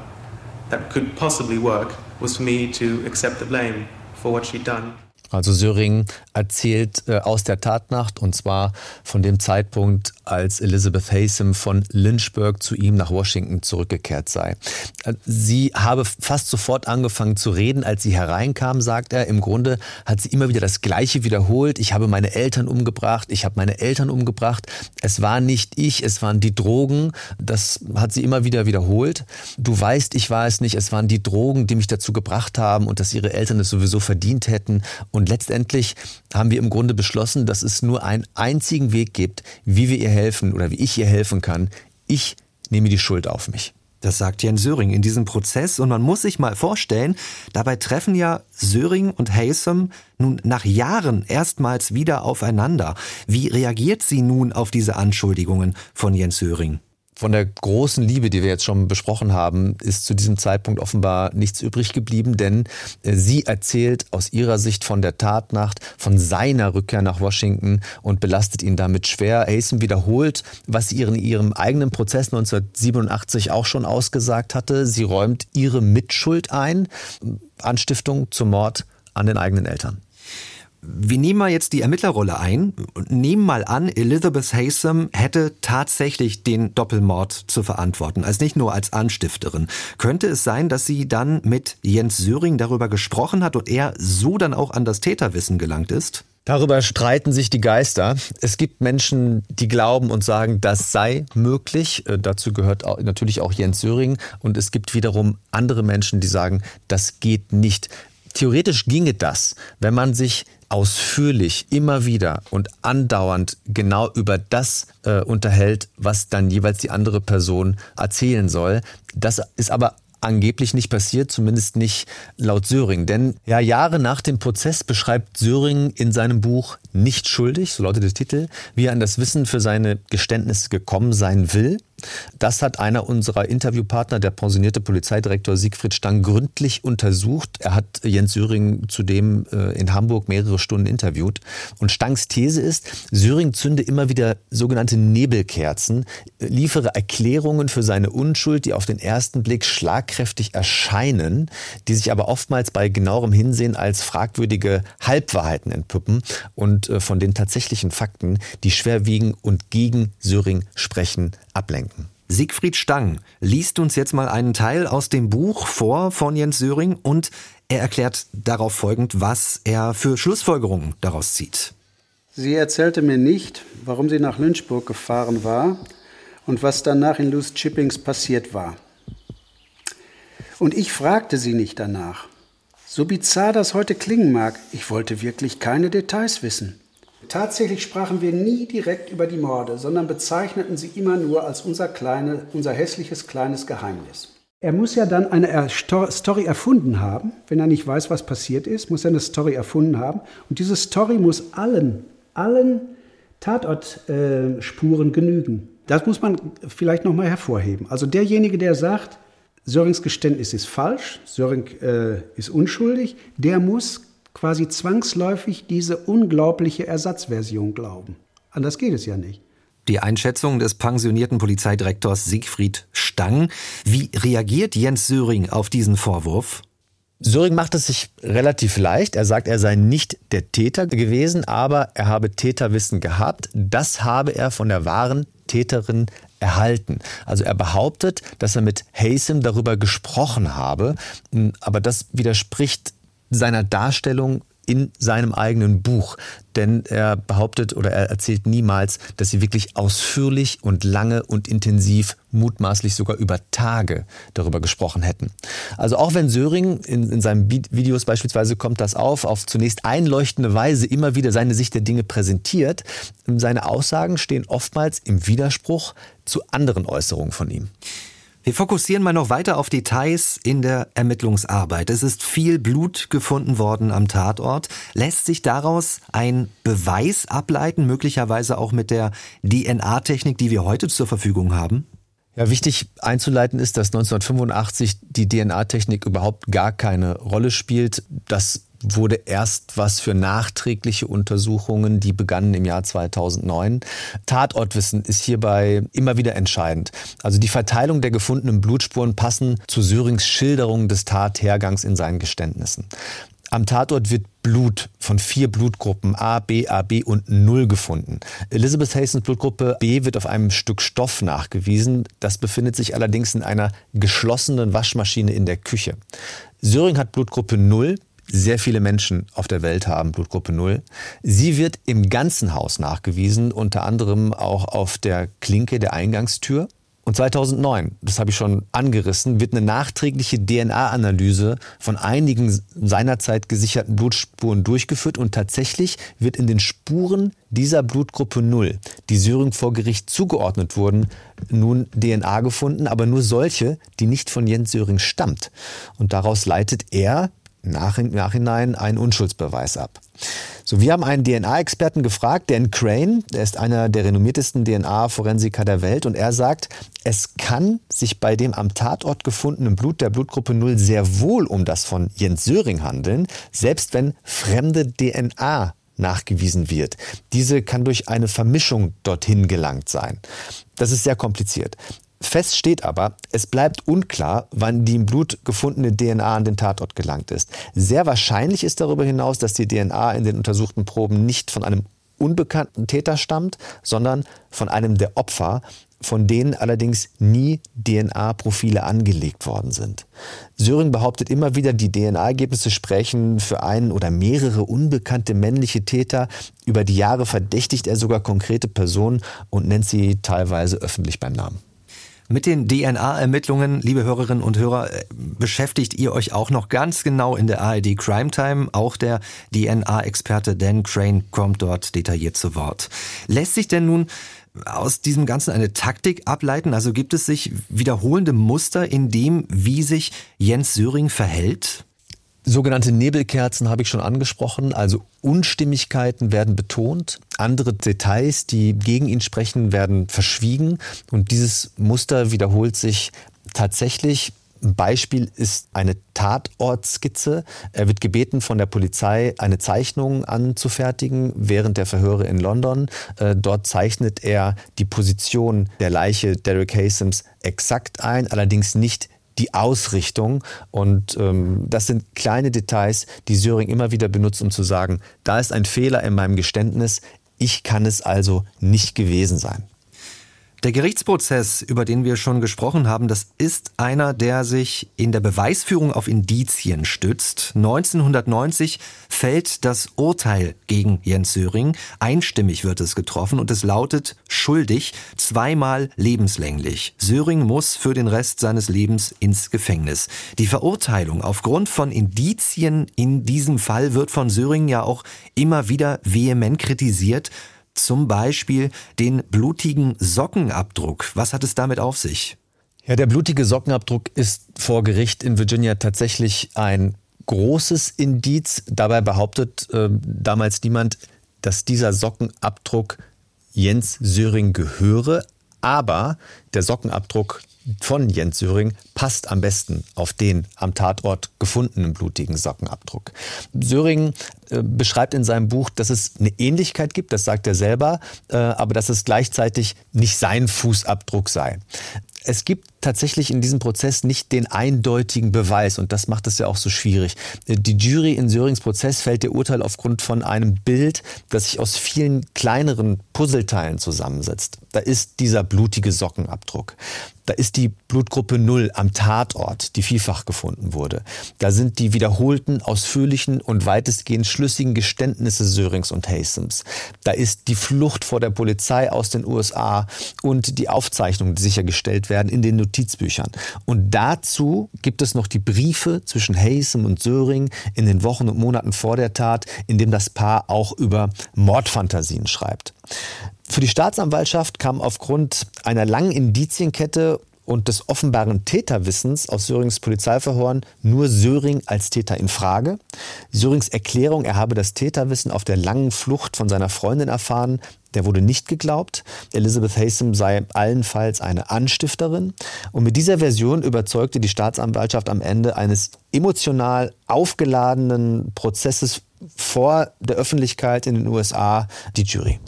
that could possibly work, was for me to accept the blame for what she'd done. Also Söring erzählt äh, aus der Tatnacht und zwar von dem Zeitpunkt, als Elizabeth Haysom von Lynchburg zu ihm nach Washington zurückgekehrt sei. Sie habe fast sofort angefangen zu reden, als sie hereinkam, sagt er. Im Grunde hat sie immer wieder das Gleiche wiederholt. Ich habe meine Eltern umgebracht, ich habe meine Eltern umgebracht. Es war nicht ich, es waren die Drogen. Das hat sie immer wieder wiederholt. Du weißt, ich war es nicht, es waren die Drogen, die mich dazu gebracht haben und dass ihre Eltern es sowieso verdient hätten. Und letztendlich haben wir im Grunde beschlossen, dass es nur einen einzigen Weg gibt, wie wir ihr helfen oder wie ich ihr helfen kann. Ich nehme die Schuld auf mich. Das sagt Jens Söring in diesem Prozess und man muss sich mal vorstellen, dabei treffen ja Söring und Haysom nun nach Jahren erstmals wieder aufeinander. Wie reagiert sie nun auf diese Anschuldigungen von Jens Söring? Von der großen Liebe, die wir jetzt schon besprochen haben, ist zu diesem Zeitpunkt offenbar nichts übrig geblieben, denn äh, sie erzählt aus ihrer Sicht von der Tatnacht, von seiner Rückkehr nach Washington und belastet ihn damit schwer. Hasten wiederholt, was sie in ihrem eigenen Prozess 1987 auch schon ausgesagt hatte. Sie räumt ihre Mitschuld ein, Anstiftung zum Mord an den eigenen Eltern. Wir nehmen mal jetzt die Ermittlerrolle ein und nehmen mal an, Elizabeth Haysom hätte tatsächlich den Doppelmord zu verantworten, als nicht nur als Anstifterin. Könnte es sein, dass sie dann mit Jens Söring darüber gesprochen hat und er so dann auch an das Täterwissen gelangt ist? Darüber streiten sich die Geister. Es gibt Menschen, die glauben und sagen, das sei möglich. Äh, dazu gehört natürlich auch Jens Söring. Und es gibt wiederum andere Menschen, die sagen, das geht nicht. Theoretisch ginge das, wenn man sich ausführlich immer wieder und andauernd genau über das äh, unterhält, was dann jeweils die andere Person erzählen soll. Das ist aber angeblich nicht passiert, zumindest nicht laut Söring. Denn ja, Jahre nach dem Prozess beschreibt Söring in seinem Buch Nicht schuldig, so lautet der Titel, wie er an das Wissen für seine Geständnisse gekommen sein will. Das hat einer unserer Interviewpartner, der pensionierte Polizeidirektor Siegfried Stang, gründlich untersucht. Er hat Jens Söring zudem äh, in Hamburg mehrere Stunden interviewt. Und Stangs These ist, Söring zünde immer wieder sogenannte Nebelkerzen, liefere Erklärungen für seine Unschuld, die auf den ersten Blick schlagkräftig erscheinen, die sich aber oftmals bei genauerem Hinsehen als fragwürdige Halbwahrheiten entpuppen und äh, von den tatsächlichen Fakten, die schwerwiegen und gegen Söring sprechen, ablenken. Siegfried Stang liest uns jetzt mal einen Teil aus dem Buch vor von Jens Söring und er erklärt darauf folgend, was er für Schlussfolgerungen daraus zieht. Sie erzählte mir nicht, warum sie nach Lynchburg gefahren war und was danach in Loose Chippings passiert war. Und ich fragte sie nicht danach. So bizarr das heute klingen mag, ich wollte wirklich keine Details wissen. Tatsächlich sprachen wir nie direkt über die Morde, sondern bezeichneten sie immer nur als unser, kleine, unser hässliches kleines Geheimnis. Er muss ja dann eine Story erfunden haben. Wenn er nicht weiß, was passiert ist, muss er eine Story erfunden haben. Und diese Story muss allen, allen Tatortspuren äh, genügen. Das muss man vielleicht nochmal hervorheben. Also derjenige, der sagt, Sörings Geständnis ist falsch, Söring äh, ist unschuldig, der muss quasi zwangsläufig diese unglaubliche Ersatzversion glauben. Anders geht es ja nicht. Die Einschätzung des pensionierten Polizeidirektors Siegfried Stang. Wie reagiert Jens Söring auf diesen Vorwurf? Söring macht es sich relativ leicht. Er sagt, er sei nicht der Täter gewesen, aber er habe Täterwissen gehabt. Das habe er von der wahren Täterin erhalten. Also er behauptet, dass er mit Hasem darüber gesprochen habe, aber das widerspricht seiner Darstellung in seinem eigenen Buch. Denn er behauptet oder er erzählt niemals, dass sie wirklich ausführlich und lange und intensiv, mutmaßlich sogar über Tage darüber gesprochen hätten. Also auch wenn Söring in, in seinen Videos beispielsweise kommt das auf, auf zunächst einleuchtende Weise immer wieder seine Sicht der Dinge präsentiert, seine Aussagen stehen oftmals im Widerspruch zu anderen Äußerungen von ihm. Wir fokussieren mal noch weiter auf Details in der Ermittlungsarbeit. Es ist viel Blut gefunden worden am Tatort. Lässt sich daraus ein Beweis ableiten, möglicherweise auch mit der DNA-Technik, die wir heute zur Verfügung haben? Ja, wichtig einzuleiten ist, dass 1985 die DNA-Technik überhaupt gar keine Rolle spielt. Das wurde erst was für nachträgliche Untersuchungen, die begannen im Jahr 2009. Tatortwissen ist hierbei immer wieder entscheidend. Also die Verteilung der gefundenen Blutspuren passen zu Sörings Schilderung des Tathergangs in seinen Geständnissen. Am Tatort wird Blut von vier Blutgruppen A, B, AB und Null gefunden. Elizabeth Hastings Blutgruppe B wird auf einem Stück Stoff nachgewiesen. Das befindet sich allerdings in einer geschlossenen Waschmaschine in der Küche. Söring hat Blutgruppe 0, sehr viele Menschen auf der Welt haben Blutgruppe 0. Sie wird im ganzen Haus nachgewiesen, unter anderem auch auf der Klinke der Eingangstür. Und 2009, das habe ich schon angerissen, wird eine nachträgliche DNA-Analyse von einigen seinerzeit gesicherten Blutspuren durchgeführt und tatsächlich wird in den Spuren dieser Blutgruppe 0, die Syring vor Gericht zugeordnet wurden, nun DNA gefunden, aber nur solche, die nicht von Jens Söring stammt. Und daraus leitet er nach, Nachhinein einen Unschuldsbeweis ab. So, wir haben einen DNA-Experten gefragt, Dan Crane, der ist einer der renommiertesten DNA-Forensiker der Welt und er sagt, es kann sich bei dem am Tatort gefundenen Blut der Blutgruppe 0 sehr wohl um das von Jens Söring handeln, selbst wenn fremde DNA nachgewiesen wird. Diese kann durch eine Vermischung dorthin gelangt sein. Das ist sehr kompliziert. Fest steht aber, es bleibt unklar, wann die im Blut gefundene DNA an den Tatort gelangt ist. Sehr wahrscheinlich ist darüber hinaus, dass die DNA in den untersuchten Proben nicht von einem unbekannten Täter stammt, sondern von einem der Opfer, von denen allerdings nie DNA-Profile angelegt worden sind. Söring behauptet immer wieder, die DNA-Ergebnisse sprechen für einen oder mehrere unbekannte männliche Täter. Über die Jahre verdächtigt er sogar konkrete Personen und nennt sie teilweise öffentlich beim Namen. Mit den DNA-Ermittlungen, liebe Hörerinnen und Hörer, äh, beschäftigt ihr euch auch noch ganz genau in der ARD Crime Time. Auch der DNA-Experte Dan Crane kommt dort detailliert zu Wort. Lässt sich denn nun aus diesem Ganzen eine Taktik ableiten? Also gibt es sich wiederholende Muster in dem, wie sich Jens Söring verhält? Sogenannte Nebelkerzen habe ich schon angesprochen, also Unstimmigkeiten werden betont, andere Details, die gegen ihn sprechen, werden verschwiegen und dieses Muster wiederholt sich tatsächlich ein Beispiel ist eine Tatortskizze. Er wird gebeten von der Polizei, eine Zeichnung anzufertigen während der Verhöre in London. Äh, dort zeichnet er die Position der Leiche Derek Hasems exakt ein, allerdings nicht die Ausrichtung. Und ähm, das sind kleine Details, die Söring immer wieder benutzt, um zu sagen, da ist ein Fehler in meinem Geständnis, ich kann es also nicht gewesen sein. Der Gerichtsprozess, über den wir schon gesprochen haben, das ist einer, der sich in der Beweisführung auf Indizien stützt. 1990 fällt das Urteil gegen Jens Söring. Einstimmig wird es getroffen und es lautet schuldig, zweimal lebenslänglich. Söring muss für den Rest seines Lebens ins Gefängnis. Die Verurteilung aufgrund von Indizien in diesem Fall wird von Söring ja auch immer wieder vehement kritisiert zum Beispiel den blutigen Sockenabdruck. Was hat es damit auf sich? Ja, der blutige Sockenabdruck ist vor Gericht in Virginia tatsächlich ein großes Indiz. Dabei behauptet äh, damals niemand, dass dieser Sockenabdruck Jens Söring gehöre. Aber der Sockenabdruck von Jens Söring passt am besten auf den am Tatort gefundenen blutigen Sockenabdruck. Söring äh, beschreibt in seinem Buch, dass es eine Ähnlichkeit gibt, das sagt er selber, äh, aber dass es gleichzeitig nicht sein Fußabdruck sei. Es gibt tatsächlich in diesem Prozess nicht den eindeutigen Beweis und das macht es ja auch so schwierig. Die Jury in Sörings Prozess fällt ihr Urteil aufgrund von einem Bild, das sich aus vielen kleineren Puzzleteilen zusammensetzt. Da ist dieser blutige Sockenabdruck. Da ist die Blutgruppe 0 am Tatort, die vielfach gefunden wurde. Da sind die wiederholten, ausführlichen und weitestgehend schlüssigen Geständnisse Sörings und Hastems. Da ist die Flucht vor der Polizei aus den USA und die Aufzeichnungen, die sichergestellt werden in den Notizbüchern. Und dazu gibt es noch die Briefe zwischen Hasem und Söring in den Wochen und Monaten vor der Tat, in dem das Paar auch über Mordfantasien schreibt. Für die Staatsanwaltschaft kam aufgrund einer langen Indizienkette und des offenbaren Täterwissens aus Sörings Polizeiverhören nur Söring als Täter in Frage. Sörings Erklärung, er habe das Täterwissen auf der langen Flucht von seiner Freundin erfahren, der wurde nicht geglaubt. Elizabeth Hasem sei allenfalls eine Anstifterin. Und mit dieser Version überzeugte die Staatsanwaltschaft am Ende eines emotional aufgeladenen Prozesses vor der Öffentlichkeit in den USA die Jury.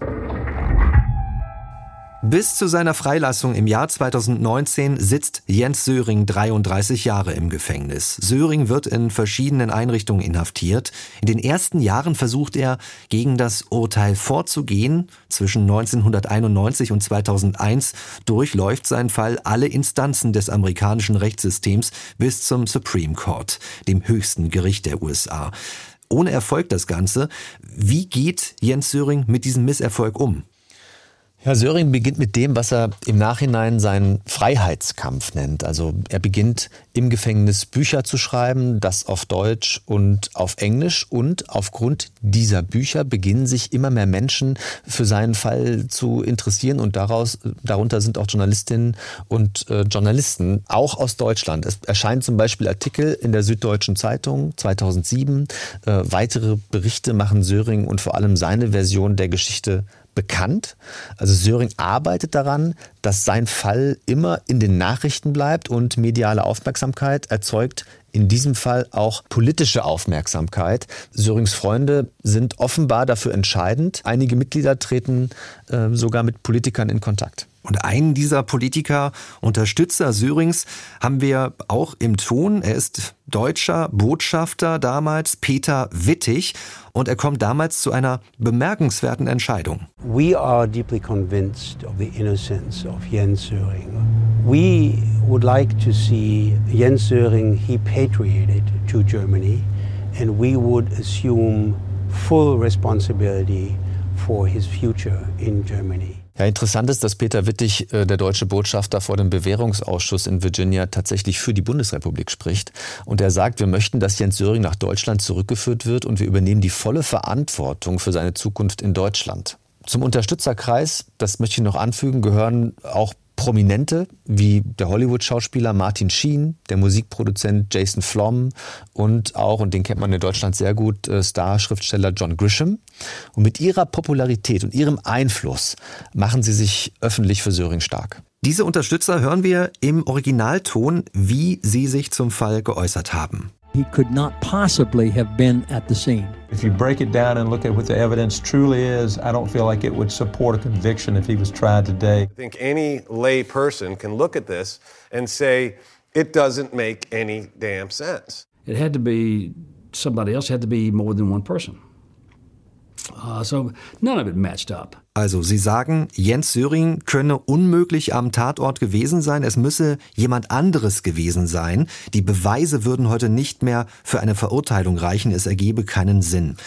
Bis zu seiner Freilassung im Jahr 2019 sitzt Jens Söring 33 Jahre im Gefängnis. Söring wird in verschiedenen Einrichtungen inhaftiert. In den ersten Jahren versucht er, gegen das Urteil vorzugehen. Zwischen 1991 und 2001 durchläuft sein Fall alle Instanzen des amerikanischen Rechtssystems bis zum Supreme Court, dem höchsten Gericht der USA. Ohne Erfolg das Ganze. Wie geht Jens Söring mit diesem Misserfolg um? Herr Söring beginnt mit dem, was er im Nachhinein seinen Freiheitskampf nennt. Also er beginnt im Gefängnis Bücher zu schreiben, das auf Deutsch und auf Englisch. Und aufgrund dieser Bücher beginnen sich immer mehr Menschen für seinen Fall zu interessieren. Und daraus, darunter sind auch Journalistinnen und äh, Journalisten, auch aus Deutschland. Es erscheinen zum Beispiel Artikel in der Süddeutschen Zeitung 2007. Äh, weitere Berichte machen Söring und vor allem seine Version der Geschichte bekannt. Also Söring arbeitet daran, dass sein Fall immer in den Nachrichten bleibt und mediale Aufmerksamkeit erzeugt in diesem Fall auch politische Aufmerksamkeit. Sörings Freunde sind offenbar dafür entscheidend. Einige Mitglieder treten äh, sogar mit Politikern in Kontakt. Und einen dieser Politiker, Unterstützer Syrings, haben wir auch im Ton. Er ist deutscher Botschafter damals, Peter Wittig. Und er kommt damals zu einer bemerkenswerten Entscheidung. We are deeply convinced of the innocence of Jens Söring. We would like to see Jens Söring repatriated to Germany and we would assume full responsibility for his future in Germany. Ja, interessant ist, dass Peter Wittig, äh, der deutsche Botschafter vor dem Bewährungsausschuss in Virginia, tatsächlich für die Bundesrepublik spricht. Und er sagt, wir möchten, dass Jens Söring nach Deutschland zurückgeführt wird und wir übernehmen die volle Verantwortung für seine Zukunft in Deutschland. Zum Unterstützerkreis, das möchte ich noch anfügen, gehören auch Prominente wie der Hollywood-Schauspieler Martin Sheen, der Musikproduzent Jason Flom und auch, und den kennt man in Deutschland sehr gut, äh, Star-Schriftsteller John Grisham. Und mit ihrer Popularität und ihrem Einfluss machen sie sich öffentlich für Söring stark. Diese Unterstützer hören wir im Originalton, wie sie sich zum Fall geäußert haben. He could not possibly have been at the scene. If you break it down and look at what the evidence truly is, I don't feel like it would support a conviction if he was tried today. I think any lay person can look at this and say it doesn't make any damn sense. It had to be somebody else, it had to be more than one person. Also, Sie sagen, Jens Söring könne unmöglich am Tatort gewesen sein, es müsse jemand anderes gewesen sein. Die Beweise würden heute nicht mehr für eine Verurteilung reichen, es ergebe keinen Sinn.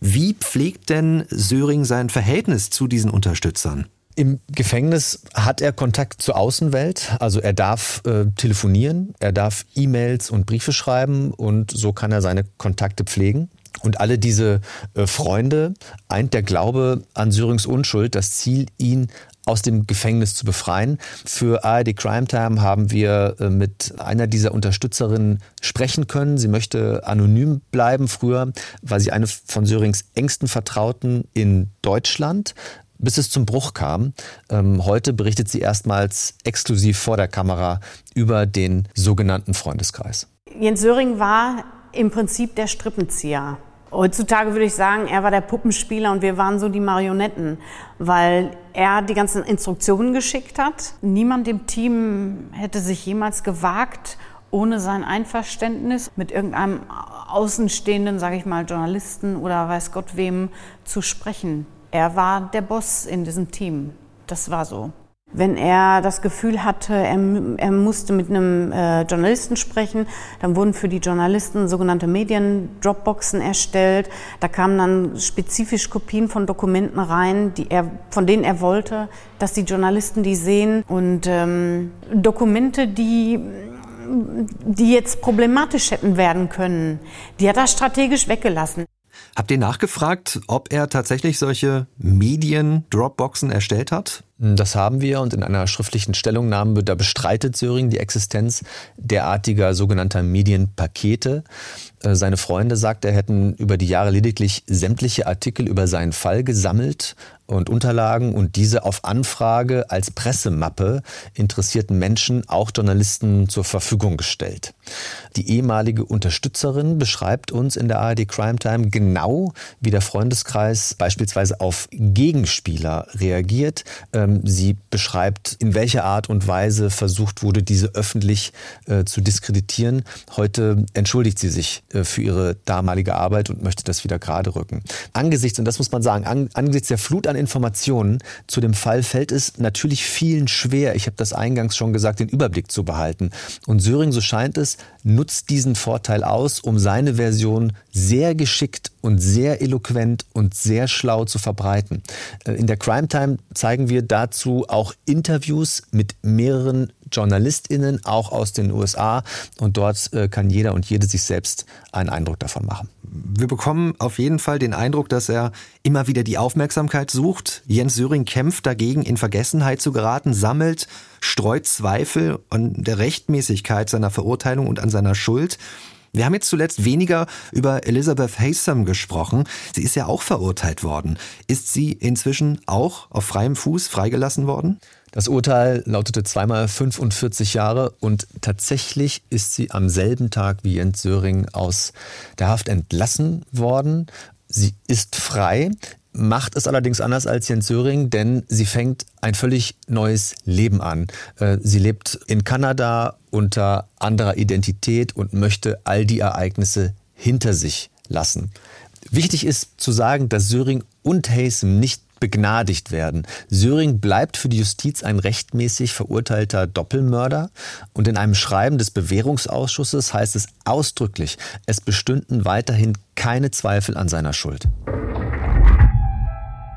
Wie pflegt denn Söring sein Verhältnis zu diesen Unterstützern? Im Gefängnis hat er Kontakt zur Außenwelt, also er darf äh, telefonieren, er darf E-Mails und Briefe schreiben und so kann er seine Kontakte pflegen. Und alle diese äh, Freunde eint der Glaube an Syrings Unschuld, das Ziel, ihn aus dem Gefängnis zu befreien. Für ARD Crime Time haben wir äh, mit einer dieser Unterstützerinnen sprechen können. Sie möchte anonym bleiben. Früher war sie eine von Syrings engsten Vertrauten in Deutschland bis es zum Bruch kam. Ähm, heute berichtet sie erstmals exklusiv vor der Kamera über den sogenannten Freundeskreis. Jens Söring war im Prinzip der Strippenzieher. Heutzutage würde ich sagen, er war der Puppenspieler und wir waren so die Marionetten, weil er die ganzen Instruktionen geschickt hat. Niemand im Team hätte sich jemals gewagt, ohne sein Einverständnis mit irgendeinem außenstehenden, sage ich mal, Journalisten oder weiß Gott wem zu sprechen. Er war der Boss in diesem Team. Das war so. Wenn er das Gefühl hatte, er, er musste mit einem äh, Journalisten sprechen, dann wurden für die Journalisten sogenannte Medien-Dropboxen erstellt. Da kamen dann spezifisch Kopien von Dokumenten rein, die er, von denen er wollte, dass die Journalisten die sehen. Und ähm, Dokumente, die die jetzt problematisch hätten werden können, die hat er strategisch weggelassen. Habt ihr nachgefragt, ob er tatsächlich solche Medien-Dropboxen erstellt hat? Das haben wir und in einer schriftlichen Stellungnahme, da bestreitet Söring die Existenz derartiger sogenannter Medienpakete. Äh, seine Freunde, sagt er, hätten über die Jahre lediglich sämtliche Artikel über seinen Fall gesammelt und Unterlagen und diese auf Anfrage als Pressemappe interessierten Menschen, auch Journalisten, zur Verfügung gestellt. Die ehemalige Unterstützerin beschreibt uns in der ARD Crime Time genau, wie der Freundeskreis beispielsweise auf Gegenspieler reagiert. Ähm, sie beschreibt, in welcher Art und Weise versucht wurde, diese öffentlich äh, zu diskreditieren. Heute entschuldigt sie sich äh, für ihre damalige Arbeit und möchte das wieder gerade rücken. Angesichts, und das muss man sagen, angesichts der Flut an Informationen zu dem Fall fällt es natürlich vielen schwer, ich habe das eingangs schon gesagt, den Überblick zu behalten. Und Söring, so scheint es, nutzt diesen Vorteil aus, um seine Version sehr geschickt und sehr eloquent und sehr schlau zu verbreiten. Äh, in der Crime Time zeigen wir dazu auch Interviews mit mehreren JournalistInnen, auch aus den USA. Und dort äh, kann jeder und jede sich selbst einen Eindruck davon machen. Wir bekommen auf jeden Fall den Eindruck, dass er immer wieder die Aufmerksamkeit sucht. Jens Söring kämpft dagegen, in Vergessenheit zu geraten, sammelt, streut Zweifel an der Rechtmäßigkeit seiner Verurteilung und an seiner Schuld. Wir haben jetzt zuletzt weniger über Elizabeth Haysom gesprochen. Sie ist ja auch verurteilt worden. Ist sie inzwischen auch auf freiem Fuß freigelassen worden? Das Urteil lautete zweimal 45 Jahre und tatsächlich ist sie am selben Tag wie Jens Söring aus der Haft entlassen worden. Sie ist frei macht es allerdings anders als Jens Söring, denn sie fängt ein völlig neues Leben an. Äh, sie lebt in Kanada unter anderer Identität und möchte all die Ereignisse hinter sich lassen. Wichtig ist zu sagen, dass Söring und Haysom nicht begnadigt werden. Söring bleibt für die Justiz ein rechtmäßig verurteilter Doppelmörder und in einem Schreiben des Bewährungsausschusses heißt es ausdrücklich, es bestünden weiterhin keine Zweifel an seiner Schuld.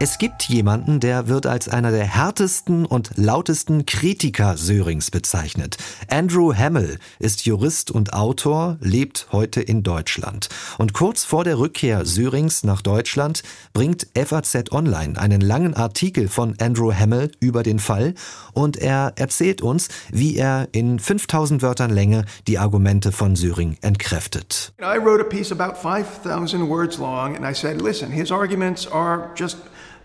Es gibt jemanden, der wird als einer der härtesten und lautesten Kritiker Sörings bezeichnet. Andrew Hamill ist Jurist und Autor, lebt heute in Deutschland. Und kurz vor der Rückkehr Sörings nach Deutschland bringt FAZ Online einen langen Artikel von Andrew Hamill über den Fall und er erzählt uns, wie er in 5000 Wörtern Länge die Argumente von Söring entkräftet. I wrote a piece about 5000 words long and I said, listen, his arguments are just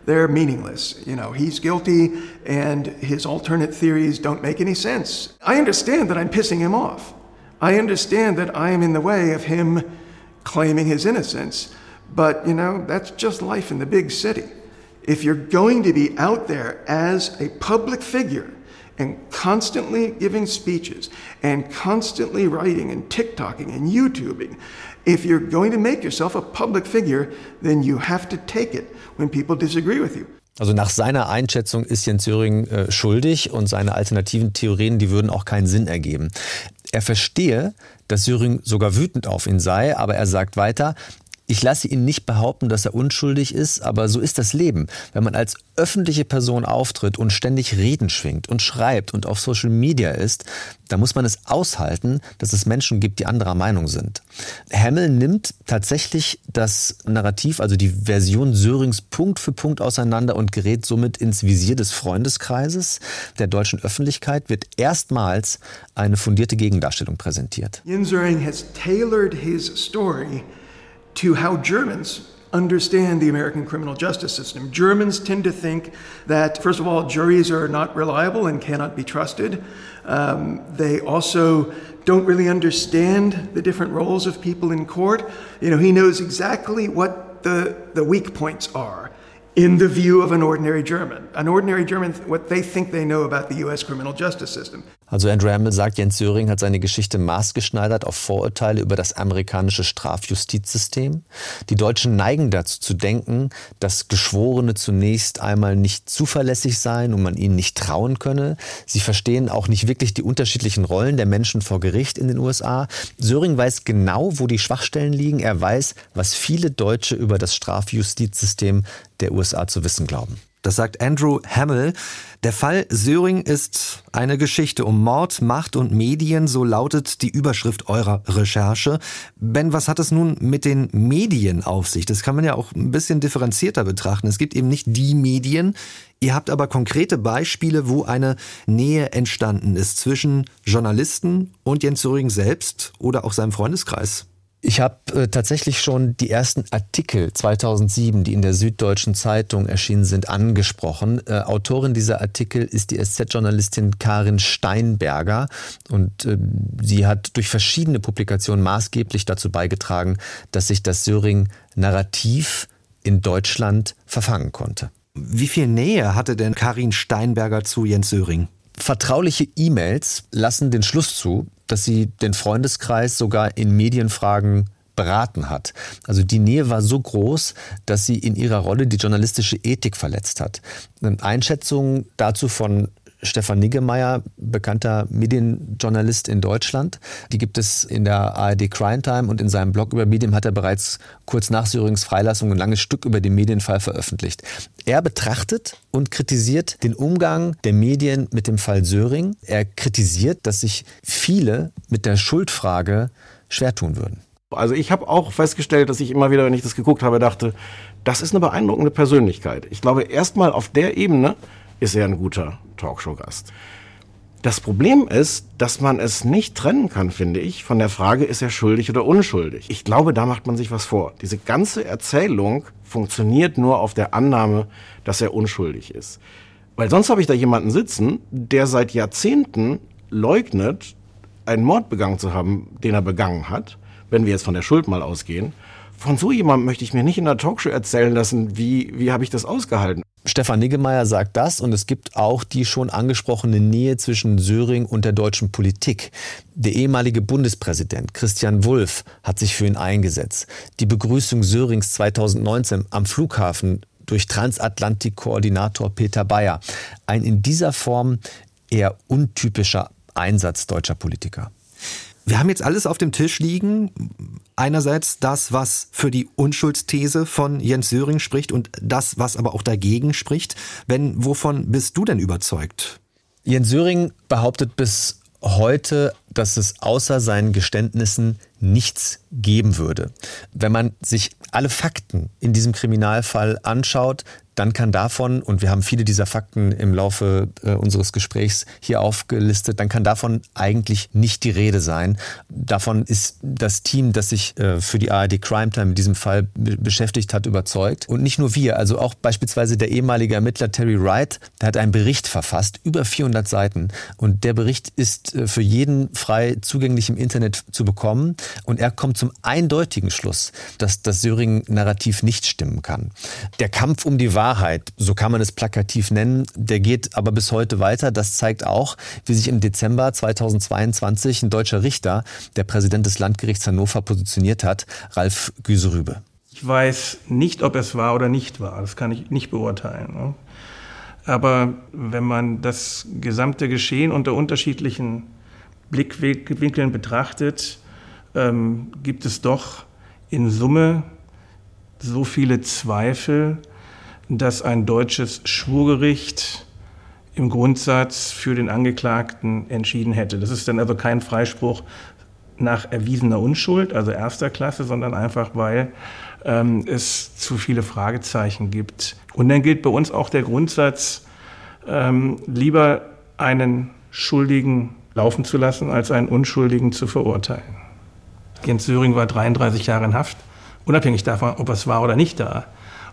they're meaningless. You know, he's guilty and his alternate theories don't make any sense. I understand that I'm pissing him off. I understand that I am in the way of him claiming his innocence. But, you know, that's just life in the big city. If you're going to be out there as a public figure and constantly giving speeches and constantly writing and TikToking and YouTubing, if you're going to make yourself a public figure, then you have to take it when people disagree with you. Also nach seiner Einschätzung ist Jens Söring äh, schuldig und seine alternativen Theorien, die würden auch keinen Sinn ergeben. Er verstehe, dass Söring sogar wütend auf ihn sei, aber er sagt weiter, ich lasse ihn nicht behaupten, dass er unschuldig ist, aber so ist das Leben. Wenn man als öffentliche Person auftritt und ständig Reden schwingt und schreibt und auf Social Media ist, dann muss man es aushalten, dass es Menschen gibt, die anderer Meinung sind. Hemmel nimmt tatsächlich das Narrativ, also die Version Sörings Punkt für Punkt auseinander und gerät somit ins Visier des Freundeskreises. Der deutschen Öffentlichkeit wird erstmals eine fundierte Gegendarstellung präsentiert. Jens Söring has tailored his story to how Germans understand the American criminal justice system. Germans tend to think that, first of all, juries are not reliable and cannot be trusted. Um, they also don't really understand the different roles of people in court. You know, he knows exactly what the, the weak points are in the view of an ordinary German. An ordinary German, what they think they know about the US criminal justice system. Also Andrew Hamill sagt, Jens Söring hat seine Geschichte maßgeschneidert auf Vorurteile über das amerikanische Strafjustizsystem. Die Deutschen neigen dazu zu denken, dass Geschworene zunächst einmal nicht zuverlässig seien und man ihnen nicht trauen könne. Sie verstehen auch nicht wirklich die unterschiedlichen Rollen der Menschen vor Gericht in den USA. Söring weiß genau, wo die Schwachstellen liegen. Er weiß, was viele Deutsche über das Strafjustizsystem der USA zu wissen glauben. Das sagt Andrew Hamill. Der Fall Söring ist eine Geschichte um Mord, Macht und Medien, so lautet die Überschrift eurer Recherche. Ben, was hat es nun mit den Medien auf sich? Das kann man ja auch ein bisschen differenzierter betrachten. Es gibt eben nicht die Medien. Ihr habt aber konkrete Beispiele, wo eine Nähe entstanden ist zwischen Journalisten und Jens Söring selbst oder auch seinem Freundeskreis. Ich habe äh, tatsächlich schon die ersten Artikel 2007, die in der Süddeutschen Zeitung erschienen sind, angesprochen. Äh, Autorin dieser Artikel ist die SZ-Journalistin Karin Steinberger und äh, sie hat durch verschiedene Publikationen maßgeblich dazu beigetragen, dass sich das Söring-Narrativ in Deutschland verfangen konnte. Wie viel Nähe hatte denn Karin Steinberger zu Jens Söring? Vertrauliche E-Mails lassen den Schluss zu, dass sie den Freundeskreis sogar in Medienfragen beraten hat. Also die Nähe war so groß, dass sie in ihrer Rolle die journalistische Ethik verletzt hat. Einschätzungen dazu von Stefan Niggemeier, bekannter Medienjournalist in Deutschland. Die gibt es in der ARD Crime Time und in seinem Blog über Medien hat er bereits kurz nach Syrings Freilassung ein langes Stück über den Medienfall veröffentlicht. Er betrachtet und kritisiert den Umgang der Medien mit dem Fall Söring. Er kritisiert, dass sich viele mit der Schuldfrage schwer tun würden. Also ich habe auch festgestellt, dass ich immer wieder, wenn ich das geguckt habe, dachte, das ist eine beeindruckende Persönlichkeit. Ich glaube, erstmal auf der Ebene ist er ein guter Talkshow-Gast. Das Problem ist, dass man es nicht trennen kann, finde ich, von der Frage, ist er schuldig oder unschuldig. Ich glaube, da macht man sich was vor. Diese ganze Erzählung funktioniert nur auf der Annahme, dass er unschuldig ist. Weil sonst habe ich da jemanden sitzen, der seit Jahrzehnten leugnet, einen Mord begangen zu haben, den er begangen hat, wenn wir jetzt von der Schuld mal ausgehen. Von so jemandem möchte ich mir nicht in der Talkshow erzählen lassen, wie, wie habe ich das ausgehalten. Stefan Niggemeier sagt das und es gibt auch die schon angesprochene Nähe zwischen Söring und der deutschen Politik. Der ehemalige Bundespräsident Christian Wulff hat sich für ihn eingesetzt. Die Begrüßung Sörings 2019 am Flughafen durch Transatlantik-Koordinator Peter Bayer. Ein in dieser Form eher untypischer Einsatz deutscher Politiker. Wir haben jetzt alles auf dem Tisch liegen. Einerseits das, was für die Unschuldsthese von Jens Söring spricht und das, was aber auch dagegen spricht. Ben, wovon bist du denn überzeugt? Jens Söring behauptet bis heute, dass es außer seinen Geständnissen nichts geben würde. Wenn man sich alle Fakten in diesem Kriminalfall anschaut, dann kann davon, und wir haben viele dieser Fakten im Laufe äh, unseres Gesprächs hier aufgelistet, dann kann davon eigentlich nicht die Rede sein. Davon ist das Team, das sich äh, für die ARD Crime Time in diesem Fall beschäftigt hat, überzeugt. Und nicht nur wir, also auch beispielsweise der ehemalige Ermittler Terry Wright, der hat einen Bericht verfasst, über 400 Seiten. Und der Bericht ist äh, für jeden frei zugänglich im Internet zu bekommen. Und er kommt zum eindeutigen Schluss, dass das Söring-Narrativ nicht stimmen kann. Der Kampf um die Wahrheit Wahrheit, so kann man es plakativ nennen, der geht aber bis heute weiter. Das zeigt auch, wie sich im Dezember 2022 ein deutscher Richter, der Präsident des Landgerichts Hannover, positioniert hat, Ralf Güserübe. Ich weiß nicht, ob es war oder nicht war. Das kann ich nicht beurteilen. Ne? Aber wenn man das gesamte Geschehen unter unterschiedlichen Blickwinkeln betrachtet, ähm, gibt es doch in Summe so viele Zweifel, dass ein deutsches Schwurgericht im Grundsatz für den Angeklagten entschieden hätte. Das ist dann also kein Freispruch nach erwiesener Unschuld, also erster Klasse, sondern einfach, weil ähm, es zu viele Fragezeichen gibt. Und dann gilt bei uns auch der Grundsatz, ähm, lieber einen Schuldigen laufen zu lassen, als einen Unschuldigen zu verurteilen. Jens Söring war 33 Jahre in Haft, unabhängig davon, ob es war oder nicht da.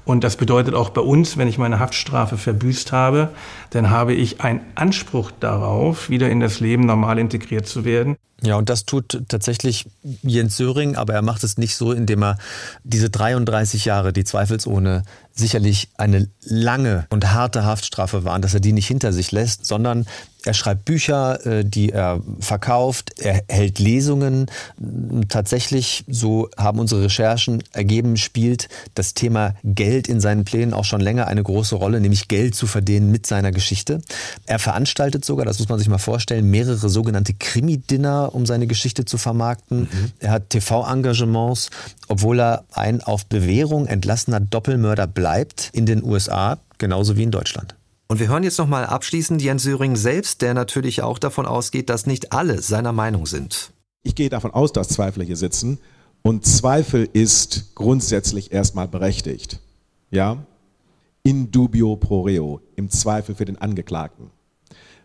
Und das bedeutet auch bei uns, wenn ich meine Haftstrafe verbüßt habe, dann habe ich einen Anspruch darauf, wieder in das Leben normal integriert zu werden. Ja, und das tut tatsächlich Jens Söring, aber er macht es nicht so, indem er diese 33 Jahre, die zweifelsohne sicherlich eine lange und harte Haftstrafe waren, dass er die nicht hinter sich lässt, sondern er schreibt Bücher, äh, die er verkauft, er hält Lesungen. Tatsächlich, so haben unsere Recherchen ergeben, spielt das Thema Geld in seinen Plänen auch schon länger eine große Rolle, nämlich Geld zu verdienen mit seiner Geschichte. Er veranstaltet sogar, das muss man sich mal vorstellen, mehrere sogenannte Krimi-Dinner, um seine Geschichte zu vermarkten. Mhm. Er hat TV-Engagements, obwohl er ein auf Bewährung entlassener Doppelmörder bleibt in den USA, genauso wie in Deutschland. Und wir hören jetzt nochmal abschließend Jens Söring selbst, der natürlich auch davon ausgeht, dass nicht alle seiner Meinung sind. Ich gehe davon aus, dass Zweifler hier sitzen und Zweifel ist grundsätzlich erstmal berechtigt. Ja? In dubio pro reo, im Zweifel für den Angeklagten.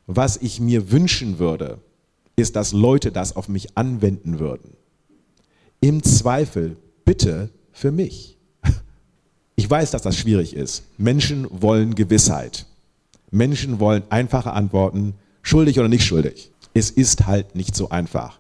Was ich mir wünschen würde, ist, dass Leute das auf mich anwenden würden. Im Zweifel bitte für mich. Ich weiß, dass das schwierig ist. Menschen wollen Gewissheit. Menschen wollen einfache Antworten, schuldig oder nicht schuldig. Es ist halt nicht so einfach.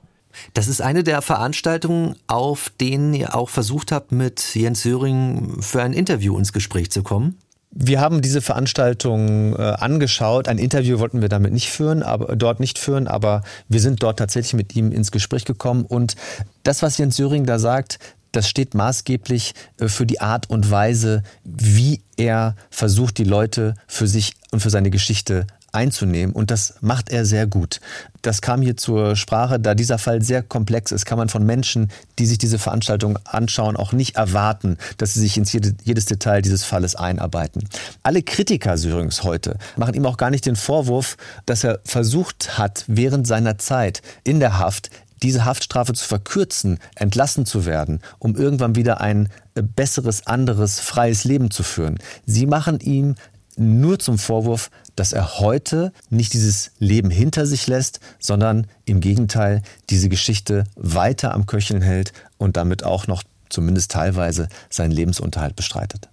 Das ist eine der Veranstaltungen, auf denen ihr auch versucht habt, mit Jens Söring für ein Interview ins Gespräch zu kommen. Wir haben diese Veranstaltung äh, angeschaut. Ein Interview wollten wir damit nicht führen, aber dort nicht führen, aber wir sind dort tatsächlich mit ihm ins Gespräch gekommen. Und das, was Jens Söring da sagt, das steht maßgeblich äh, für die Art und Weise, wie er versucht, die Leute für sich und für seine Geschichte einzunehmen. Und das macht er sehr gut. Das kam hier zur Sprache, da dieser Fall sehr komplex ist, kann man von Menschen, die sich diese Veranstaltung anschauen, auch nicht erwarten, dass sie sich ins jedes Detail dieses Falles einarbeiten. Alle Kritiker Syrings heute machen ihm auch gar nicht den Vorwurf, dass er versucht hat, während seiner Zeit in der Haft diese Haftstrafe zu verkürzen, entlassen zu werden, um irgendwann wieder ein besseres, anderes, freies Leben zu führen. Sie machen ihm nur zum Vorwurf, dass er heute nicht dieses Leben hinter sich lässt, sondern im Gegenteil diese Geschichte weiter am Köcheln hält und damit auch noch zumindest teilweise seinen Lebensunterhalt bestreitet.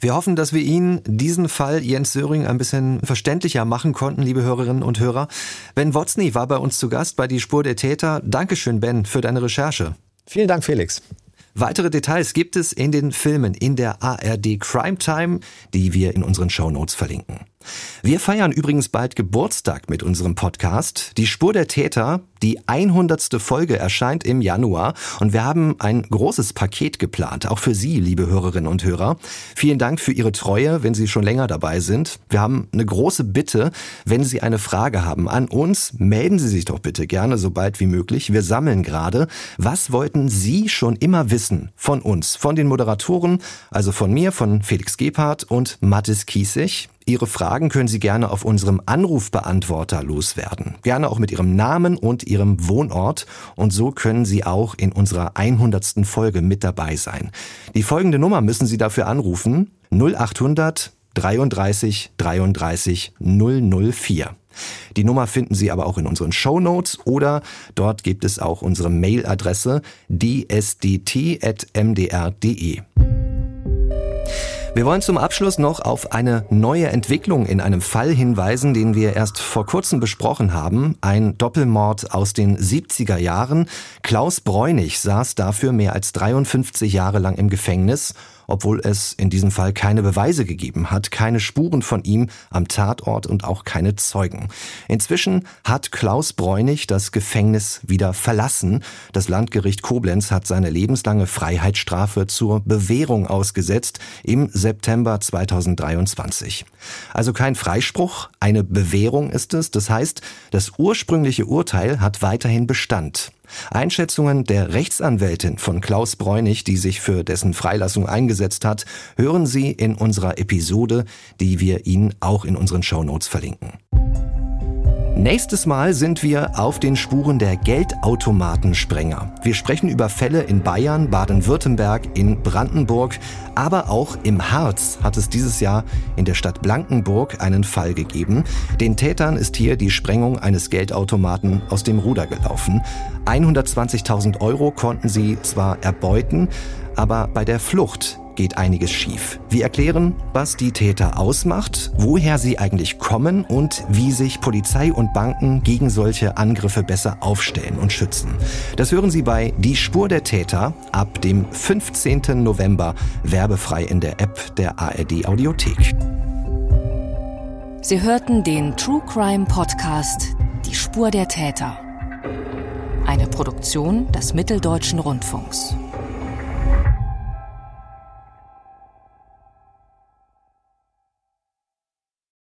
Wir hoffen, dass wir Ihnen diesen Fall Jens Söring ein bisschen verständlicher machen konnten, liebe Hörerinnen und Hörer. Ben Wotzny war bei uns zu Gast bei Die Spur der Täter. Dankeschön, Ben, für deine Recherche. Vielen Dank, Felix. Weitere Details gibt es in den Filmen in der ARD Crime Time, die wir in unseren Show Notes verlinken. Wir feiern übrigens bald Geburtstag mit unserem Podcast. Die Spur der Täter, die 100. Folge erscheint im Januar und wir haben ein großes Paket geplant, auch für Sie, liebe Hörerinnen und Hörer. Vielen Dank für Ihre Treue, wenn Sie schon länger dabei sind. Wir haben eine große Bitte, wenn Sie eine Frage haben an uns, melden Sie sich doch bitte gerne so bald wie möglich. Wir sammeln gerade. Was wollten Sie schon immer wissen von uns, von den Moderatoren, also von mir, von Felix Gebhardt und Mathis Kiesig? Ihre Fragen können Sie gerne auf unserem Anrufbeantworter loswerden. Gerne auch mit Ihrem Namen und Ihrem Wohnort. Und so können Sie auch in unserer 100. Folge mit dabei sein. Die folgende Nummer müssen Sie dafür anrufen. 0800 33 33 004. Die Nummer finden Sie aber auch in unseren Show Notes oder dort gibt es auch unsere Mailadresse dsdt.mdr.de. Wir wollen zum Abschluss noch auf eine neue Entwicklung in einem Fall hinweisen, den wir erst vor kurzem besprochen haben. Ein Doppelmord aus den 70er Jahren. Klaus Bräunig saß dafür mehr als 53 Jahre lang im Gefängnis obwohl es in diesem Fall keine Beweise gegeben hat, keine Spuren von ihm am Tatort und auch keine Zeugen. Inzwischen hat Klaus Bräunig das Gefängnis wieder verlassen. Das Landgericht Koblenz hat seine lebenslange Freiheitsstrafe zur Bewährung ausgesetzt im September 2023. Also kein Freispruch, eine Bewährung ist es. Das heißt, das ursprüngliche Urteil hat weiterhin Bestand. Einschätzungen der Rechtsanwältin von Klaus Bräunig, die sich für dessen Freilassung eingesetzt hat, hören Sie in unserer Episode, die wir Ihnen auch in unseren Shownotes verlinken. Nächstes Mal sind wir auf den Spuren der Geldautomatensprenger. Wir sprechen über Fälle in Bayern, Baden-Württemberg, in Brandenburg, aber auch im Harz hat es dieses Jahr in der Stadt Blankenburg einen Fall gegeben. Den Tätern ist hier die Sprengung eines Geldautomaten aus dem Ruder gelaufen. 120.000 Euro konnten sie zwar erbeuten, aber bei der Flucht geht einiges schief. Wir erklären, was die Täter ausmacht, woher sie eigentlich kommen und wie sich Polizei und Banken gegen solche Angriffe besser aufstellen und schützen. Das hören Sie bei Die Spur der Täter ab dem 15. November werbefrei in der App der ARD Audiothek. Sie hörten den True Crime Podcast Die Spur der Täter. Eine Produktion des Mitteldeutschen Rundfunks.